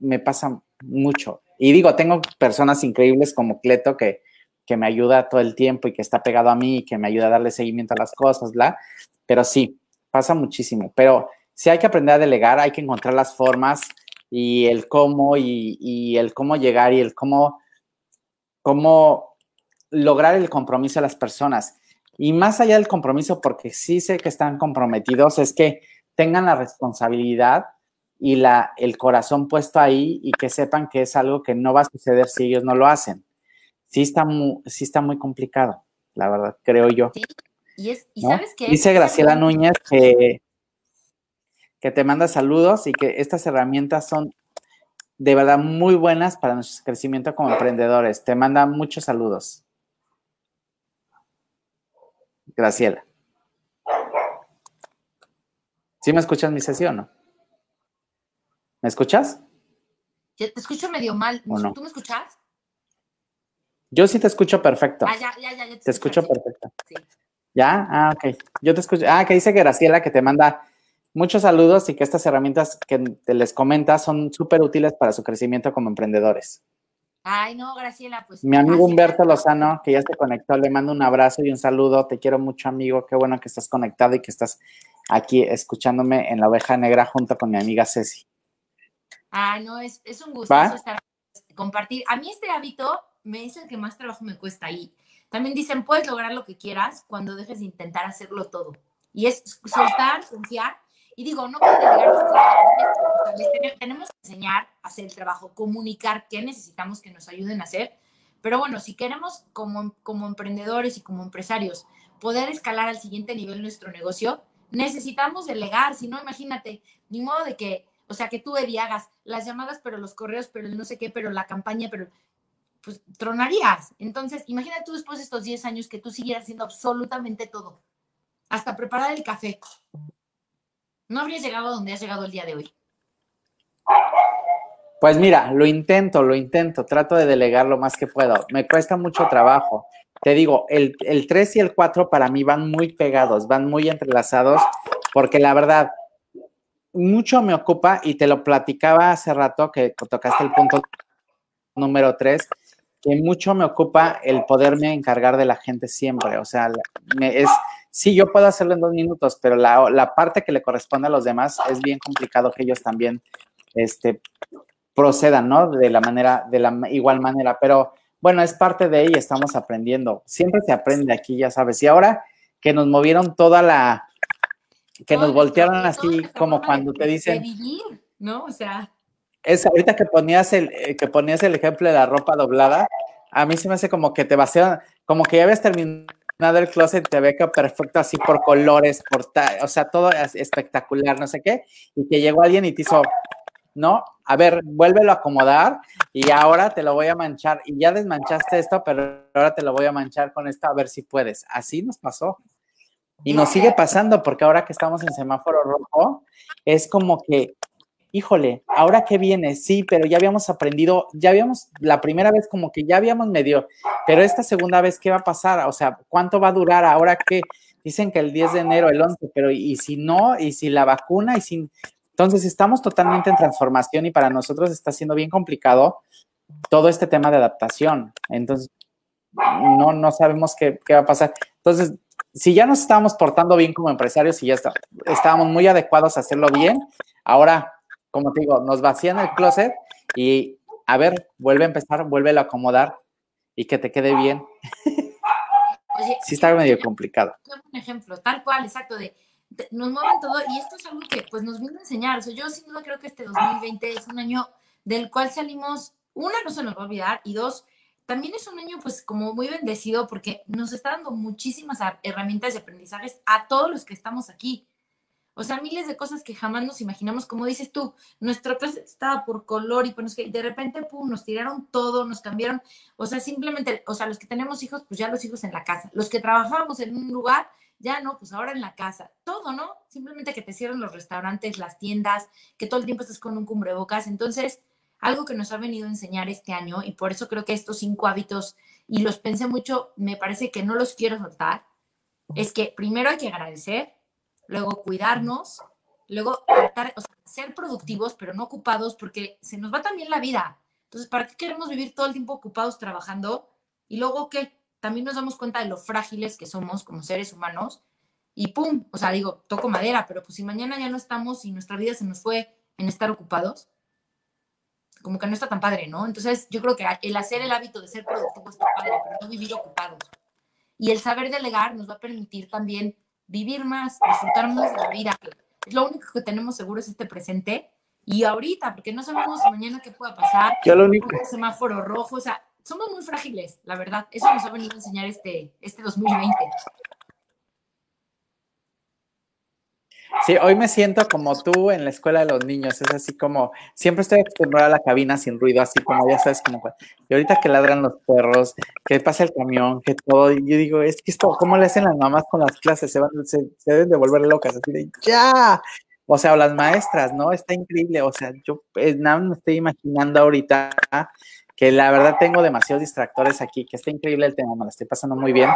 me pasa mucho. Y digo, tengo personas increíbles como Cleto que que me ayuda todo el tiempo y que está pegado a mí y que me ayuda a darle seguimiento a las cosas, bla. Pero sí, pasa muchísimo. Pero si hay que aprender a delegar, hay que encontrar las formas y el cómo y, el cómo llegar y el cómo, cómo lograr el compromiso de las personas. Y más allá del compromiso, porque sí sé que están comprometidos, es que tengan la responsabilidad y la, el corazón puesto ahí y que sepan que es algo que no va a suceder si ellos no lo hacen. Sí está muy, sí está muy complicado, la verdad, creo yo. Sí. Y, es, y sabes que... Dice Graciela Núñez que, que te manda saludos y que estas herramientas son de verdad muy buenas para nuestro crecimiento como emprendedores. Te manda muchos saludos. Graciela. ¿Sí me escuchas mi sesión no? ¿Me escuchas? te escucho medio mal. ¿Tú me escuchas? Yo sí te escucho perfecto. Ah, ya, ya, ya. te, te escucho perfecto. Sí. ¿Ya? Ah, ok. Yo te escucho. Ah, que dice Graciela que te manda muchos saludos y que estas herramientas que te les comenta son súper útiles para su crecimiento como emprendedores. Ay, no, Graciela, pues. Mi amigo Humberto Lozano, que ya se conectó, le mando un abrazo y un saludo. Te quiero mucho, amigo. Qué bueno que estás conectado y que estás aquí escuchándome en la oveja negra junto con mi amiga Ceci. Ay, no, es, un gusto estar compartir. A mí este hábito me es el que más trabajo me cuesta y también dicen, puedes lograr lo que quieras cuando dejes de intentar hacerlo todo. Y es soltar, confiar y digo, no puedo delegar, tenemos que enseñar a hacer el trabajo, comunicar qué necesitamos que nos ayuden a hacer. Pero bueno, si queremos como, como emprendedores y como empresarios poder escalar al siguiente nivel nuestro negocio, necesitamos delegar. Si no, imagínate, ni modo de que, o sea, que tú, Eddie, hagas las llamadas, pero los correos, pero el no sé qué, pero la campaña, pero pues tronarías. Entonces, imagínate tú después de estos 10 años que tú siguieras haciendo absolutamente todo, hasta preparar el café no habrías llegado a donde has llegado el día de hoy. Pues mira, lo intento, lo intento, trato de delegar lo más que puedo. Me cuesta mucho trabajo. Te digo, el, el 3 y el 4 para mí van muy pegados, van muy entrelazados, porque la verdad, mucho me ocupa y te lo platicaba hace rato que tocaste el punto número 3, que mucho me ocupa el poderme encargar de la gente siempre. O sea, es, sí, yo puedo hacerlo en dos minutos, pero la, parte que le corresponde a los demás es bien complicado que ellos también este, procedan, ¿no? De la manera, de la igual manera, pero bueno, es parte de ella, estamos aprendiendo. Siempre se aprende aquí, ya sabes. Y ahora que nos movieron toda la, que nos voltearon así como cuando te dicen... ¿no? O sea... Es ahorita que ponías el, eh, que ponías el ejemplo de la ropa doblada, a mí se me hace como que te vacian, como que ya habías terminado el closet te ve que perfecto así por colores, por o sea, todo es espectacular, no sé qué, y que llegó alguien y te hizo, no, a ver, vuélvelo a acomodar y ahora te lo voy a manchar y ya desmanchaste esto, pero ahora te lo voy a manchar con esto a ver si puedes. Así nos pasó. Y nos sigue pasando porque ahora que estamos en semáforo rojo, es como que híjole, ahora qué viene, sí, pero ya habíamos aprendido, ya habíamos, la primera vez como que ya habíamos medio, pero esta segunda vez, ¿qué va a pasar? O sea, ¿cuánto va a durar? Ahora que dicen que el 10 de enero, el 11, pero ¿y si no? ¿Y si la vacuna? ¿Y si... Entonces, estamos totalmente en transformación y para nosotros está siendo bien complicado todo este tema de adaptación. Entonces, no, no sabemos qué, qué va a pasar. Entonces, si ya nos estábamos portando bien como empresarios y ya está, estábamos muy adecuados a hacerlo bien, ahora como te digo, nos vacían el closet y a ver, vuelve a empezar, vuelve a acomodar y que te quede bien. Oye, sí está medio complicado. Un ejemplo, tal cual, exacto, de, nos mueven todo y esto es algo que pues nos vino a enseñar. O sea, yo sin duda creo que este 2020 es un año del cual salimos, una, no se nos va a olvidar y dos, también es un año pues como muy bendecido porque nos está dando muchísimas herramientas de aprendizajes a todos los que estamos aquí. O sea, miles de cosas que jamás nos imaginamos, como dices tú, nuestro clase estaba por color y pues de repente, pum, nos tiraron todo, nos cambiaron. O sea, simplemente, o sea, los que tenemos hijos, pues ya los hijos en la casa. Los que trabajábamos en un lugar, ya no, pues ahora en la casa. Todo, ¿no? Simplemente que te cierran los restaurantes, las tiendas, que todo el tiempo estás con un cubrebocas. Entonces, algo que nos ha venido a enseñar este año, y por eso creo que estos cinco hábitos, y los pensé mucho, me parece que no los quiero soltar, es que primero hay que agradecer, luego cuidarnos, luego tratar, o sea, ser productivos, pero no ocupados, porque se nos va también la vida. Entonces, ¿para qué queremos vivir todo el tiempo ocupados trabajando? Y luego, ¿qué? también nos damos cuenta de lo frágiles que somos como seres humanos y pum, o sea, digo, toco madera, pero pues si mañana ya no estamos y nuestra vida se nos fue en estar ocupados, como que no está tan padre, ¿no? Entonces yo creo que el hacer el hábito de ser productivo está padre, pero no vivir ocupados. Y el saber delegar nos va a permitir también vivir más, disfrutar más de la vida. Lo único que tenemos seguro es este presente y ahorita, porque no sabemos mañana qué pueda pasar. Yo lo único. Un semáforo rojo, o sea, somos muy frágiles, la verdad. Eso nos ha venido a enseñar este, este 2020. Sí, hoy me siento como tú en la escuela de los niños, es así como, siempre estoy acostumbrada a la cabina sin ruido, así como ya sabes, como, y ahorita que ladran los perros, que pasa el camión, que todo, y yo digo, es que esto, ¿cómo le hacen las mamás con las clases? Se, van, se, deben de volver locas, así de, ya, o sea, o las maestras, ¿no? Está increíble, o sea, yo eh, nada me estoy imaginando ahorita que la verdad tengo demasiados distractores aquí, que está increíble el tema, me lo estoy pasando muy bien,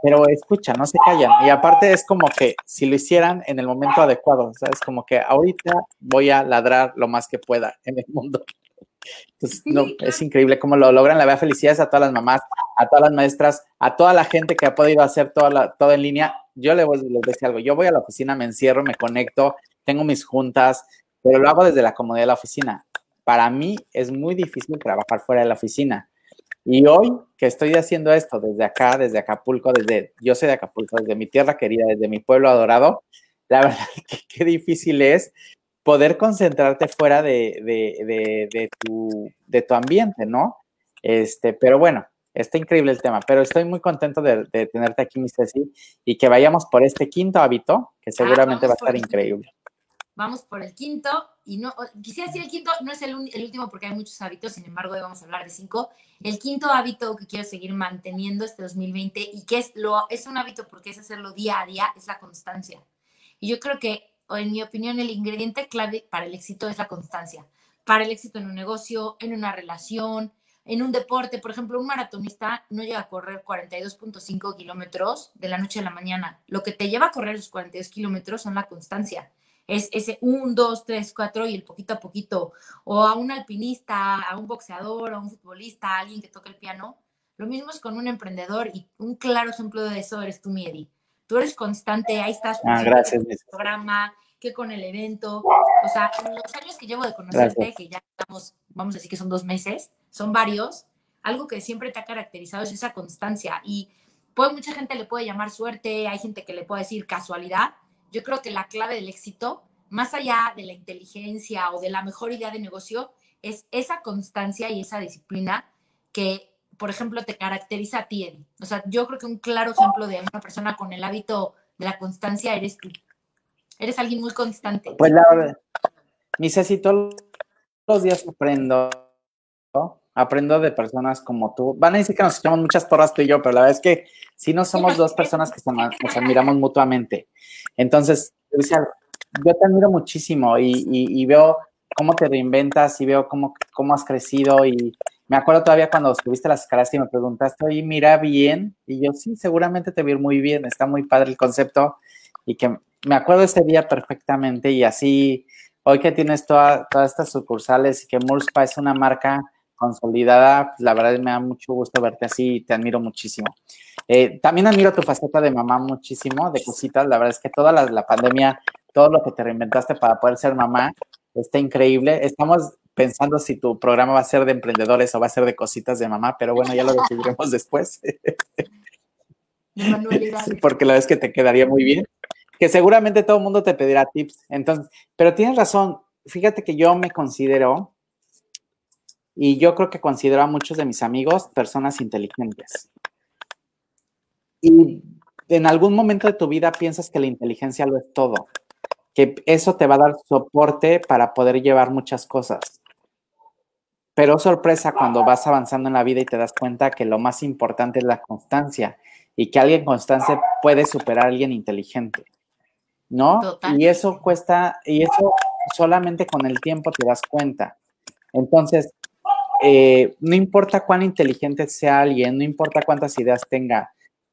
pero escucha, no se callan. Y aparte es como que si lo hicieran en el momento adecuado, ¿sabes? Como que ahorita voy a ladrar lo más que pueda en el mundo. Entonces, no, es increíble cómo lo logran. La verdad, felicidades a todas las mamás, a todas las maestras, a toda la gente que ha podido hacer toda la, todo en línea. Yo les voy a decir algo, yo voy a la oficina, me encierro, me conecto, tengo mis juntas, pero lo hago desde la comodidad de la oficina para mí es muy difícil trabajar fuera de la oficina. Y hoy que estoy haciendo esto desde acá, desde Acapulco, desde, yo soy de Acapulco, desde mi tierra querida, desde mi pueblo adorado, la verdad que qué difícil es poder concentrarte fuera de, de, de, tu, de tu ambiente, ¿no? Este, pero bueno, está increíble el tema, pero estoy muy contento de, tenerte aquí, mi Ceci, y que vayamos por este quinto hábito, que ah, seguramente va a estar increíble. Vamos por el quinto, y no, quisiera decir el quinto, no es el, último porque hay muchos hábitos, sin embargo, hoy vamos a hablar de cinco. El quinto hábito que quiero seguir manteniendo este 2020 y que es, lo, es un hábito porque es hacerlo día a día, es la constancia. Y yo creo que, en mi opinión, el ingrediente clave para el éxito es la constancia. Para el éxito en un negocio, en una relación, en un deporte. Por ejemplo, un maratonista no llega a correr 42.5 kilómetros de la noche a la mañana. Lo que te lleva a correr esos 42 kilómetros son la constancia es ese un, dos, tres, cuatro y el poquito a poquito, o a un alpinista, a un boxeador, a un futbolista, a alguien que toca el piano. Lo mismo es con un emprendedor y un claro ejemplo de eso eres tú, Miedi. Tú eres constante, ahí estás con ah, el programa, que con el evento. O sea, en los años que llevo de conocerte, que ya estamos, vamos a decir que son dos meses, son varios, algo que siempre te ha caracterizado es esa constancia. Y pues mucha gente le puede llamar suerte, hay gente que le puede decir casualidad, yo creo que la clave del éxito, más allá de la inteligencia o de la mejor idea de negocio, es esa constancia y esa disciplina que, por ejemplo, te caracteriza a ti, Eddie. O sea, yo creo que un claro ejemplo de una persona con el hábito de la constancia eres tú. Eres alguien muy constante. Pues la verdad, mi Ceci, todos los días aprendo, aprendo de personas como tú. Van a decir que nos echamos muchas porras tú y yo, pero la verdad es que si no somos dos personas que nos admiramos mutuamente. Entonces, yo te admiro muchísimo y, veo cómo te reinventas y veo cómo, cómo has crecido y me acuerdo todavía cuando subiste las escaleras y me preguntaste, oye, mira bien, y yo sí, seguramente te vi muy bien, está muy padre el concepto y que me acuerdo ese día perfectamente y así, hoy que tienes todas estas sucursales y que Murspa es una marca consolidada, la verdad me da mucho gusto verte así y te admiro muchísimo. Eh, también admiro tu faceta de mamá muchísimo, de cositas, la verdad es que toda la, pandemia, todo lo que te reinventaste para poder ser mamá, está increíble. Estamos pensando si tu programa va a ser de emprendedores o va a ser de cositas de mamá, pero bueno, ya lo decidiremos después. Porque la es que te quedaría muy bien. Que seguramente todo el mundo te pedirá tips. Entonces, pero tienes razón. Fíjate que yo me considero y yo creo que considero a muchos de mis amigos personas inteligentes. Y en algún momento de tu vida piensas que la inteligencia lo es todo, que eso te va a dar soporte para poder llevar muchas cosas. Pero sorpresa cuando vas avanzando en la vida y te das cuenta que lo más importante es la constancia y que alguien constante puede superar a alguien inteligente. ¿No? Y eso cuesta, y eso solamente con el tiempo te das cuenta. Entonces, eh, no importa cuán inteligente sea alguien, no importa cuántas ideas tenga,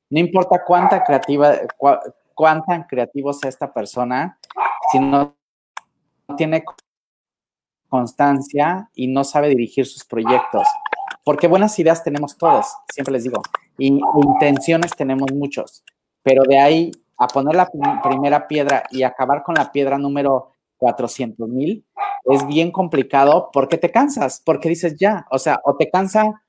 no importa cuánta creativa, cuánta creativo sea esta persona, si no tiene constancia y no sabe dirigir sus proyectos. Porque buenas ideas tenemos todos, siempre les digo, y intenciones tenemos muchos, pero de ahí a poner la primera piedra y acabar con la piedra número 400 mil es bien complicado porque te cansas, porque dices ya, o sea, o te cansa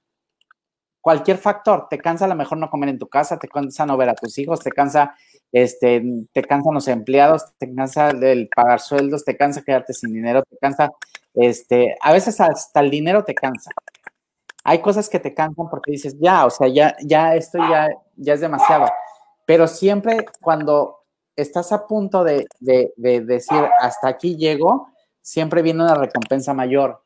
cualquier factor, te cansa a lo mejor no comer en tu casa, te cansa no ver a tus hijos, te cansa, este, te cansan los empleados, te cansa el pagar sueldos, te cansa quedarte sin dinero, te cansa, este, a veces hasta el dinero te cansa. Hay cosas que te cansan porque dices, ya, o sea, ya, ya esto ya, ya es demasiado. Pero siempre cuando estás a punto de, de, de decir, hasta aquí llego, siempre viene una recompensa mayor.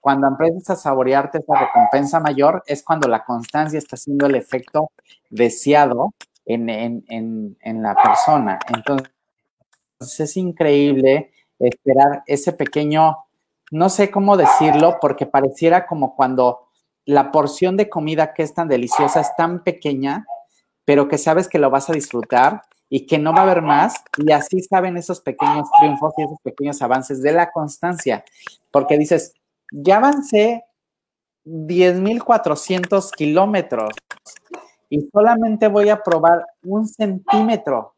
Cuando empiezas a saborearte esa recompensa mayor, es cuando la constancia está haciendo el efecto deseado en, en, en, en la persona. Entonces, es increíble esperar ese pequeño, no sé cómo decirlo, porque pareciera como cuando la porción de comida que es tan deliciosa es tan pequeña, pero que sabes que lo vas a disfrutar y que no va a haber más. Y así saben esos pequeños triunfos y esos pequeños avances de la constancia, porque dices, ya avancé 10.400 kilómetros y solamente voy a probar un centímetro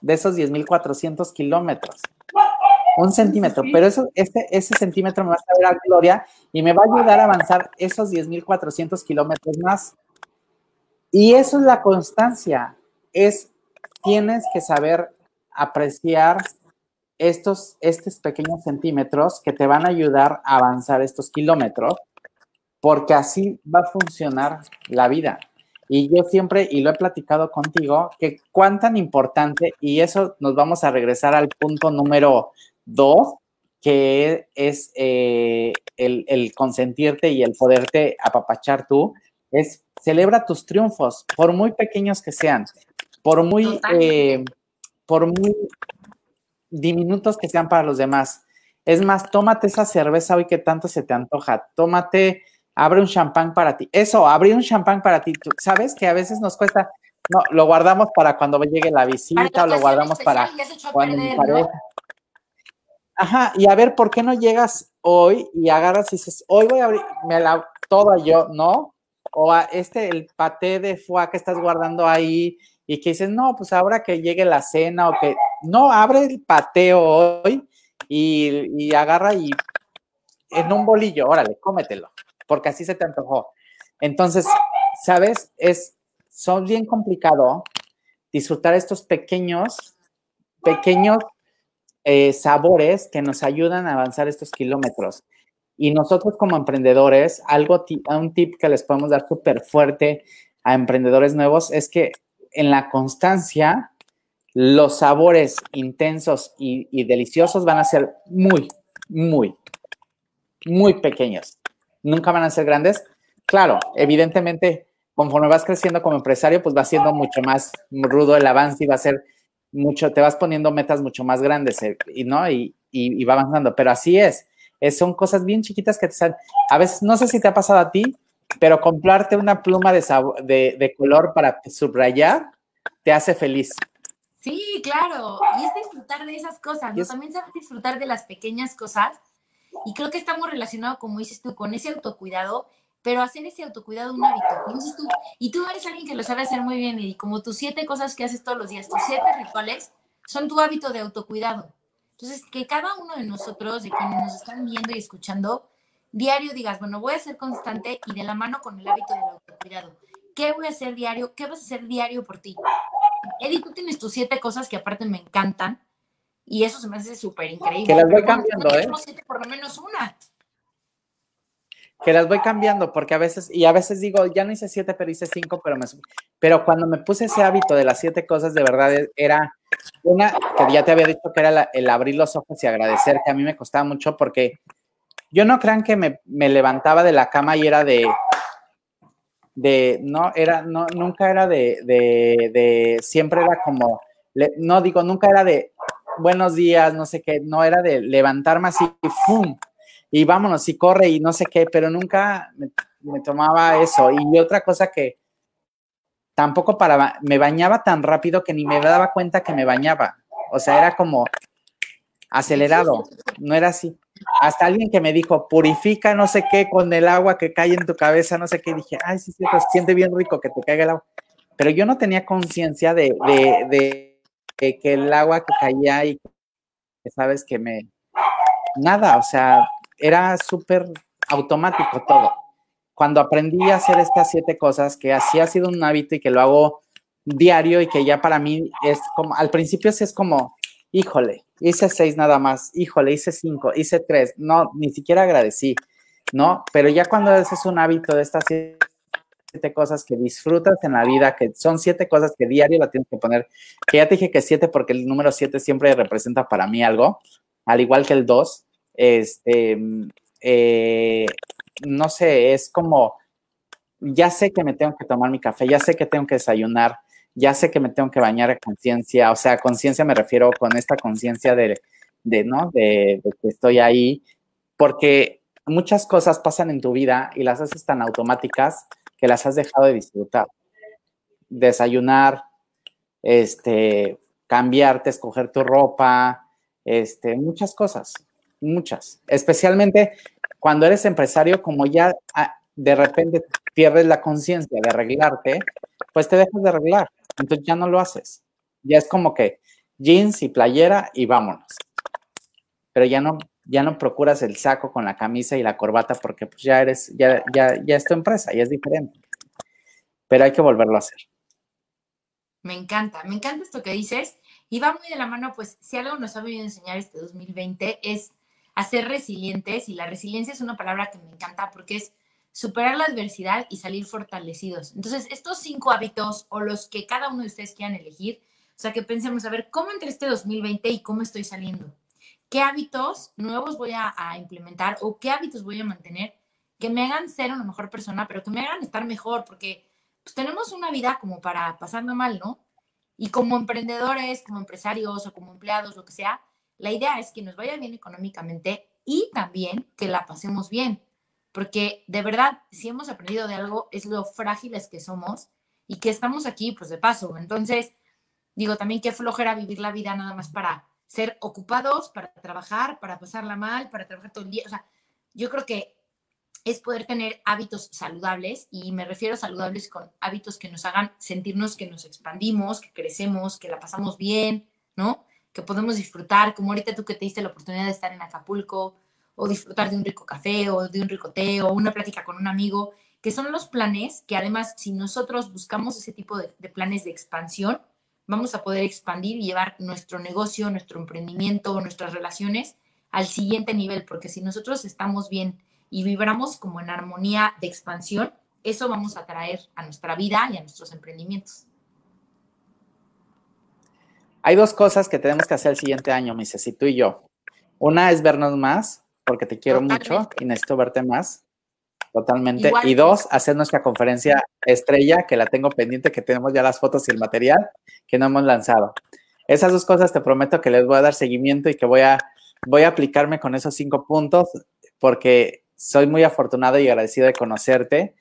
de esos 10.400 kilómetros un centímetro, pero eso, este, ese centímetro me va a dar gloria y me va a ayudar a avanzar esos 10.400 kilómetros más. Y eso es la constancia, es, tienes que saber apreciar estos, estos pequeños centímetros que te van a ayudar a avanzar estos kilómetros, porque así va a funcionar la vida. Y yo siempre, y lo he platicado contigo, que cuán tan importante, y eso nos vamos a regresar al punto número Dos, que es eh, el, consentirte y el poderte apapachar tú, es celebra tus triunfos, por muy pequeños que sean, por muy, eh, por muy diminutos que sean para los demás. Es más, tómate esa cerveza hoy que tanto se te antoja, tómate, abre un champán para ti. Eso, abre un champán para ti. ¿Sabes que a veces nos cuesta? No, lo guardamos para cuando llegue la visita o lo guardamos para cuando Ajá, y a ver, ¿por qué no llegas hoy y agarras y dices, hoy voy a abrir, me la toda yo, ¿no? O a este, el paté de foie que estás guardando ahí y que dices, no, pues ahora que llegue la cena o que, no, abre el pateo hoy y, y agarra y en un bolillo, órale, cómetelo, porque así se te antojó. Entonces, ¿sabes? Es, son bien complicado disfrutar estos pequeños, pequeños eh, sabores que nos ayudan a avanzar estos kilómetros. Y nosotros como emprendedores, algo, un tip que les podemos dar súper fuerte a emprendedores nuevos es que en la constancia, los sabores intensos y, deliciosos van a ser muy, muy, muy pequeños. Nunca van a ser grandes. Claro, evidentemente, conforme vas creciendo como empresario, pues va siendo mucho más rudo el avance y va a ser mucho, te vas poniendo metas mucho más grandes, eh, y, ¿no? Y, y, va avanzando, pero así es. son cosas bien chiquitas que te salen. A veces, no sé si te ha pasado a ti, pero comprarte una pluma de, de, de color para subrayar te hace feliz. Sí, claro. Y es disfrutar de esas cosas, ¿no? También sabes disfrutar de las pequeñas cosas. Y creo que estamos relacionados, como dices tú, con ese autocuidado pero hacer ese autocuidado un hábito. tú, y tú eres alguien que lo sabe hacer muy bien, y como tus siete cosas que haces todos los días, tus siete rituales, son tu hábito de autocuidado. Entonces, que cada uno de nosotros, de quienes nos están viendo y escuchando, diario digas, bueno, voy a ser constante y de la mano con el hábito del autocuidado. ¿Qué voy a hacer diario? ¿Qué vas a hacer diario por ti? Eddie, tú tienes tus siete cosas que aparte me encantan y eso se me hace súper increíble. Que las voy cambiando, ¿eh? por lo menos una que las voy cambiando porque a veces, y a veces digo, ya no hice siete, pero hice cinco, pero me Pero cuando me puse ese hábito de las siete cosas, de verdad era una, que ya te había dicho que era el abrir los ojos y agradecer, que a mí me costaba mucho porque yo no crean que me, me levantaba de la cama y era de, de, no, era, no, nunca era de, de, de siempre era como, no digo, nunca era de buenos días, no sé qué, no era de levantarme así, ¡fum! y vámonos, y corre y no sé qué, pero nunca me, tomaba eso. Y otra cosa que tampoco para, me bañaba tan rápido que ni me daba cuenta que me bañaba. O sea, era como acelerado, no era así. Hasta alguien que me dijo, purifica no sé qué con el agua que cae en tu cabeza, no sé qué, dije, ay, sí, sí, siente bien rico que te caiga el agua. Pero yo no tenía conciencia de, de, de, que el agua que caía y que sabes que me... Nada, o sea, era súper automático todo. Cuando aprendí a hacer estas siete cosas, que así ha sido un hábito y que lo hago diario y que ya para mí es como, al principio sí es como, híjole, hice seis nada más, híjole, hice cinco, hice tres, no, ni siquiera agradecí, ¿no? Pero ya cuando haces un hábito de estas siete cosas que disfrutas en la vida, que son siete cosas que diario la tienes que poner, que ya te dije que siete porque el número siete siempre representa para mí algo, al igual que el dos, este, eh, no sé, es como, ya sé que me tengo que tomar mi café, ya sé que tengo que desayunar, ya sé que me tengo que bañar a conciencia, o sea, conciencia me refiero con esta conciencia de, de, ¿no? De, que estoy ahí, porque muchas cosas pasan en tu vida y las haces tan automáticas que las has dejado de disfrutar. Desayunar, este, cambiarte, escoger tu ropa, este, muchas cosas, muchas. Especialmente cuando eres empresario, como ya ah, de repente pierdes la conciencia de arreglarte, pues te dejas de arreglar entonces ya no lo haces. Ya es como que jeans y playera y vámonos. Pero ya no, ya no procuras el saco con la camisa y la corbata porque pues ya eres, ya, ya, ya es tu empresa, ya es diferente. Pero hay que volverlo a hacer. Me encanta, me encanta esto que dices. Y va muy de la mano, pues si algo nos ha venido a enseñar este 2020 es a ser resilientes y la resiliencia es una palabra que me encanta porque es superar la adversidad y salir fortalecidos. Entonces, estos cinco hábitos o los que cada uno de ustedes quieran elegir, o sea, que pensemos a ver cómo entre este 2020 y cómo estoy saliendo. ¿Qué hábitos nuevos voy a, implementar o qué hábitos voy a mantener que me hagan ser una mejor persona, pero que me hagan estar mejor? Porque pues, tenemos una vida como para pasarlo mal, ¿no? Y como emprendedores, como empresarios o como empleados, lo que sea, la idea es que nos vaya bien económicamente y también que la pasemos bien porque de verdad, si hemos aprendido de algo, es lo frágiles que somos y que estamos aquí, pues de paso. Entonces, digo, también qué flojera vivir la vida nada más para ser ocupados, para trabajar, para pasarla mal, para trabajar todo el día. O sea, yo creo que es poder tener hábitos saludables y me refiero a saludables con hábitos que nos hagan sentirnos que nos expandimos, que crecemos, que la pasamos bien, ¿no? Que podemos disfrutar, como ahorita tú que te diste la oportunidad de estar en Acapulco, o disfrutar de un rico café o de un rico té o una plática con un amigo, que son los planes que además si nosotros buscamos ese tipo de, planes de expansión, vamos a poder expandir y llevar nuestro negocio, nuestro emprendimiento, nuestras relaciones al siguiente nivel, porque si nosotros estamos bien y vibramos como en armonía de expansión, eso vamos a traer a nuestra vida y a nuestros emprendimientos. Hay dos cosas que tenemos que hacer el siguiente año, Mises, y tú y yo. Una es vernos más porque te quiero mucho y necesito verte más. Totalmente. Y dos, hacer nuestra conferencia estrella, que la tengo pendiente, que tenemos ya las fotos y el material que no hemos lanzado. Esas dos cosas te prometo que les voy a dar seguimiento y que voy a, voy a aplicarme con esos cinco puntos, porque soy muy afortunado y agradecido de conocerte.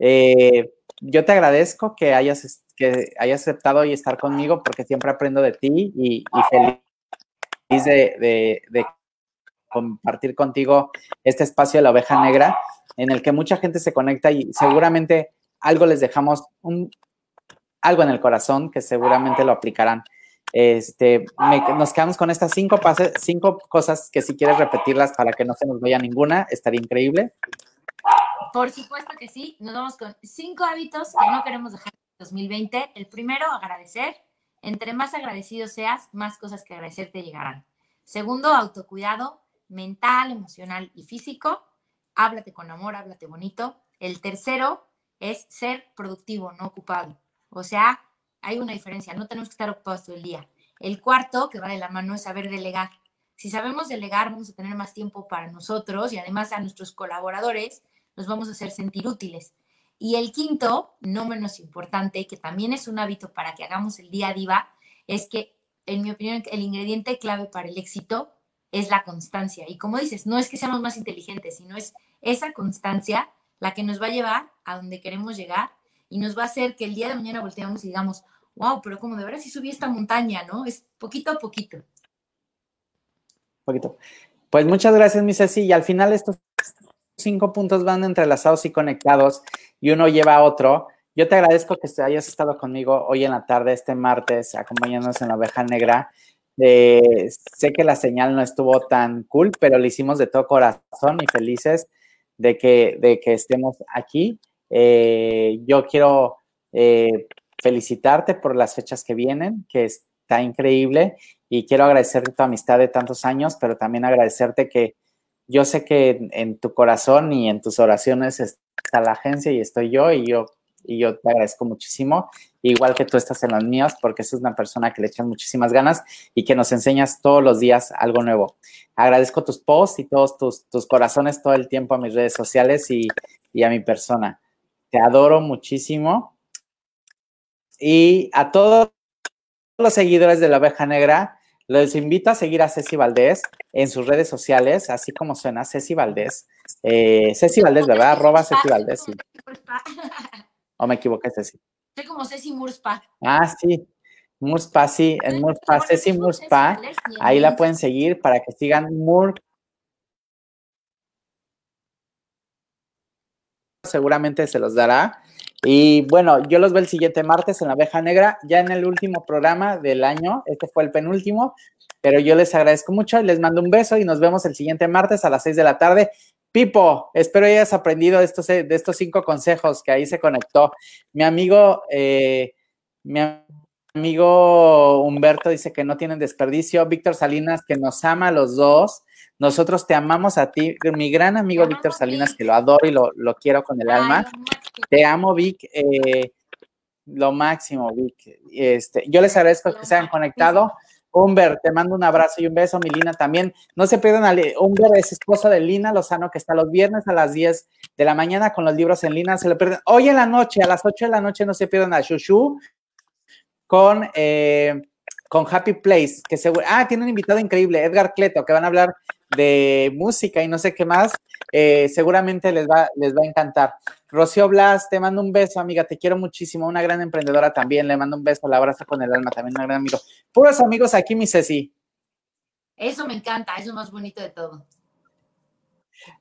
Eh, yo te agradezco que hayas, que hayas aceptado y estar conmigo, porque siempre aprendo de ti y, feliz de, de, de compartir contigo este espacio de la oveja negra en el que mucha gente se conecta y seguramente algo les dejamos un, algo en el corazón que seguramente lo aplicarán. Este, nos quedamos con estas cinco, cinco cosas que si quieres repetirlas para que no se nos vaya ninguna, estaría increíble. Por supuesto que sí, nos vamos con cinco hábitos que no queremos dejar en 2020. El primero, agradecer. Entre más agradecido seas, más cosas que agradecer te llegarán. Segundo, autocuidado mental, emocional y físico. Háblate con amor, háblate bonito. El tercero es ser productivo, no ocupado. O sea, hay una diferencia, no tenemos que estar ocupados todo el día. El cuarto, que va de la mano, es saber delegar. Si sabemos delegar, vamos a tener más tiempo para nosotros y además a nuestros colaboradores nos vamos a hacer sentir útiles. Y el quinto, no menos importante, que también es un hábito para que hagamos el día a día, es que, en mi opinión, el ingrediente clave para el éxito es la constancia. Y como dices, no es que seamos más inteligentes, sino es esa constancia la que nos va a llevar a donde queremos llegar y nos va a hacer que el día de mañana volteamos y digamos, wow, pero como de verdad si subí esta montaña, ¿no? Es poquito a poquito. Poquito. Pues muchas gracias, mi Ceci. Y al final estos cinco puntos van entrelazados y conectados y uno lleva a otro. Yo te agradezco que hayas estado conmigo hoy en la tarde, este martes, acompañándonos en la oveja negra. Eh, sé que la señal no estuvo tan cool, pero lo hicimos de todo corazón y felices de que, de que estemos aquí. Eh, yo quiero eh, felicitarte por las fechas que vienen, que está increíble, y quiero agradecerte tu amistad de tantos años, pero también agradecerte que yo sé que en, tu corazón y en tus oraciones está la agencia y estoy yo y yo y yo te agradezco muchísimo, igual que tú estás en las mías, porque es una persona que le echan muchísimas ganas y que nos enseñas todos los días algo nuevo. Agradezco tus posts y todos tus, tus corazones todo el tiempo a mis redes sociales y, y a mi persona. Te adoro muchísimo. Y a todos los seguidores de la oveja negra, les invito a seguir a Ceci Valdés en sus redes sociales, así como suena Ceci Valdés. Eh, Ceci Valdés, ¿verdad? Arroba Ceci Valdés. ¿O me equivoqué, Ceci? Soy como Ceci Murspa. Ah, sí. Murspa, sí, en Murspa, Ceci Murspa. Ahí la pueden seguir para que sigan Mur. Seguramente se los dará. Y bueno, yo los veo el siguiente martes en la abeja negra, ya en el último programa del año. Este fue el penúltimo, pero yo les agradezco mucho y les mando un beso y nos vemos el siguiente martes a las 6 de la tarde. Pipo, espero hayas aprendido de estos, de estos cinco consejos que ahí se conectó. Mi amigo, eh, mi amigo Humberto dice que no tienen desperdicio. Víctor Salinas, que nos ama a los dos. Nosotros te amamos a ti. Mi gran amigo Víctor Salinas, que lo adoro y lo, lo quiero con el alma. Te amo, Vic. Eh, lo máximo, Vic. Este, yo les agradezco que se hayan conectado. Humber, te mando un abrazo y un beso, mi Lina también. No se pierdan a Humber, es esposa de Lina Lozano, que está los viernes a las 10 de la mañana con los libros en Lina. Se lo pierden. Hoy en la noche, a las 8 de la noche, no se pierdan a Shushu con, eh, con Happy Place, que seguro. Ah, tiene un invitado increíble, Edgar Cleto, que van a hablar de música y no sé qué más, eh, seguramente les va, les va a encantar. Rocío Blas, te mando un beso, amiga, te quiero muchísimo, una gran emprendedora también, le mando un beso, la abrazo con el alma, también un gran amigo. Puros amigos aquí, mi Ceci. Eso me encanta, es lo más bonito de todo.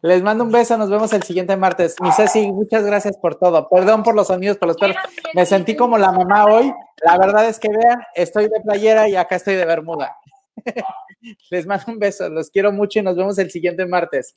Les mando un beso, nos vemos el siguiente martes. Mi Ceci, muchas gracias por todo. Perdón por los sonidos, por los perros. Me sentí como la mamá hoy. La verdad es que vean, estoy de playera y acá estoy de bermuda. Les mando un beso, los quiero mucho y nos vemos el siguiente martes.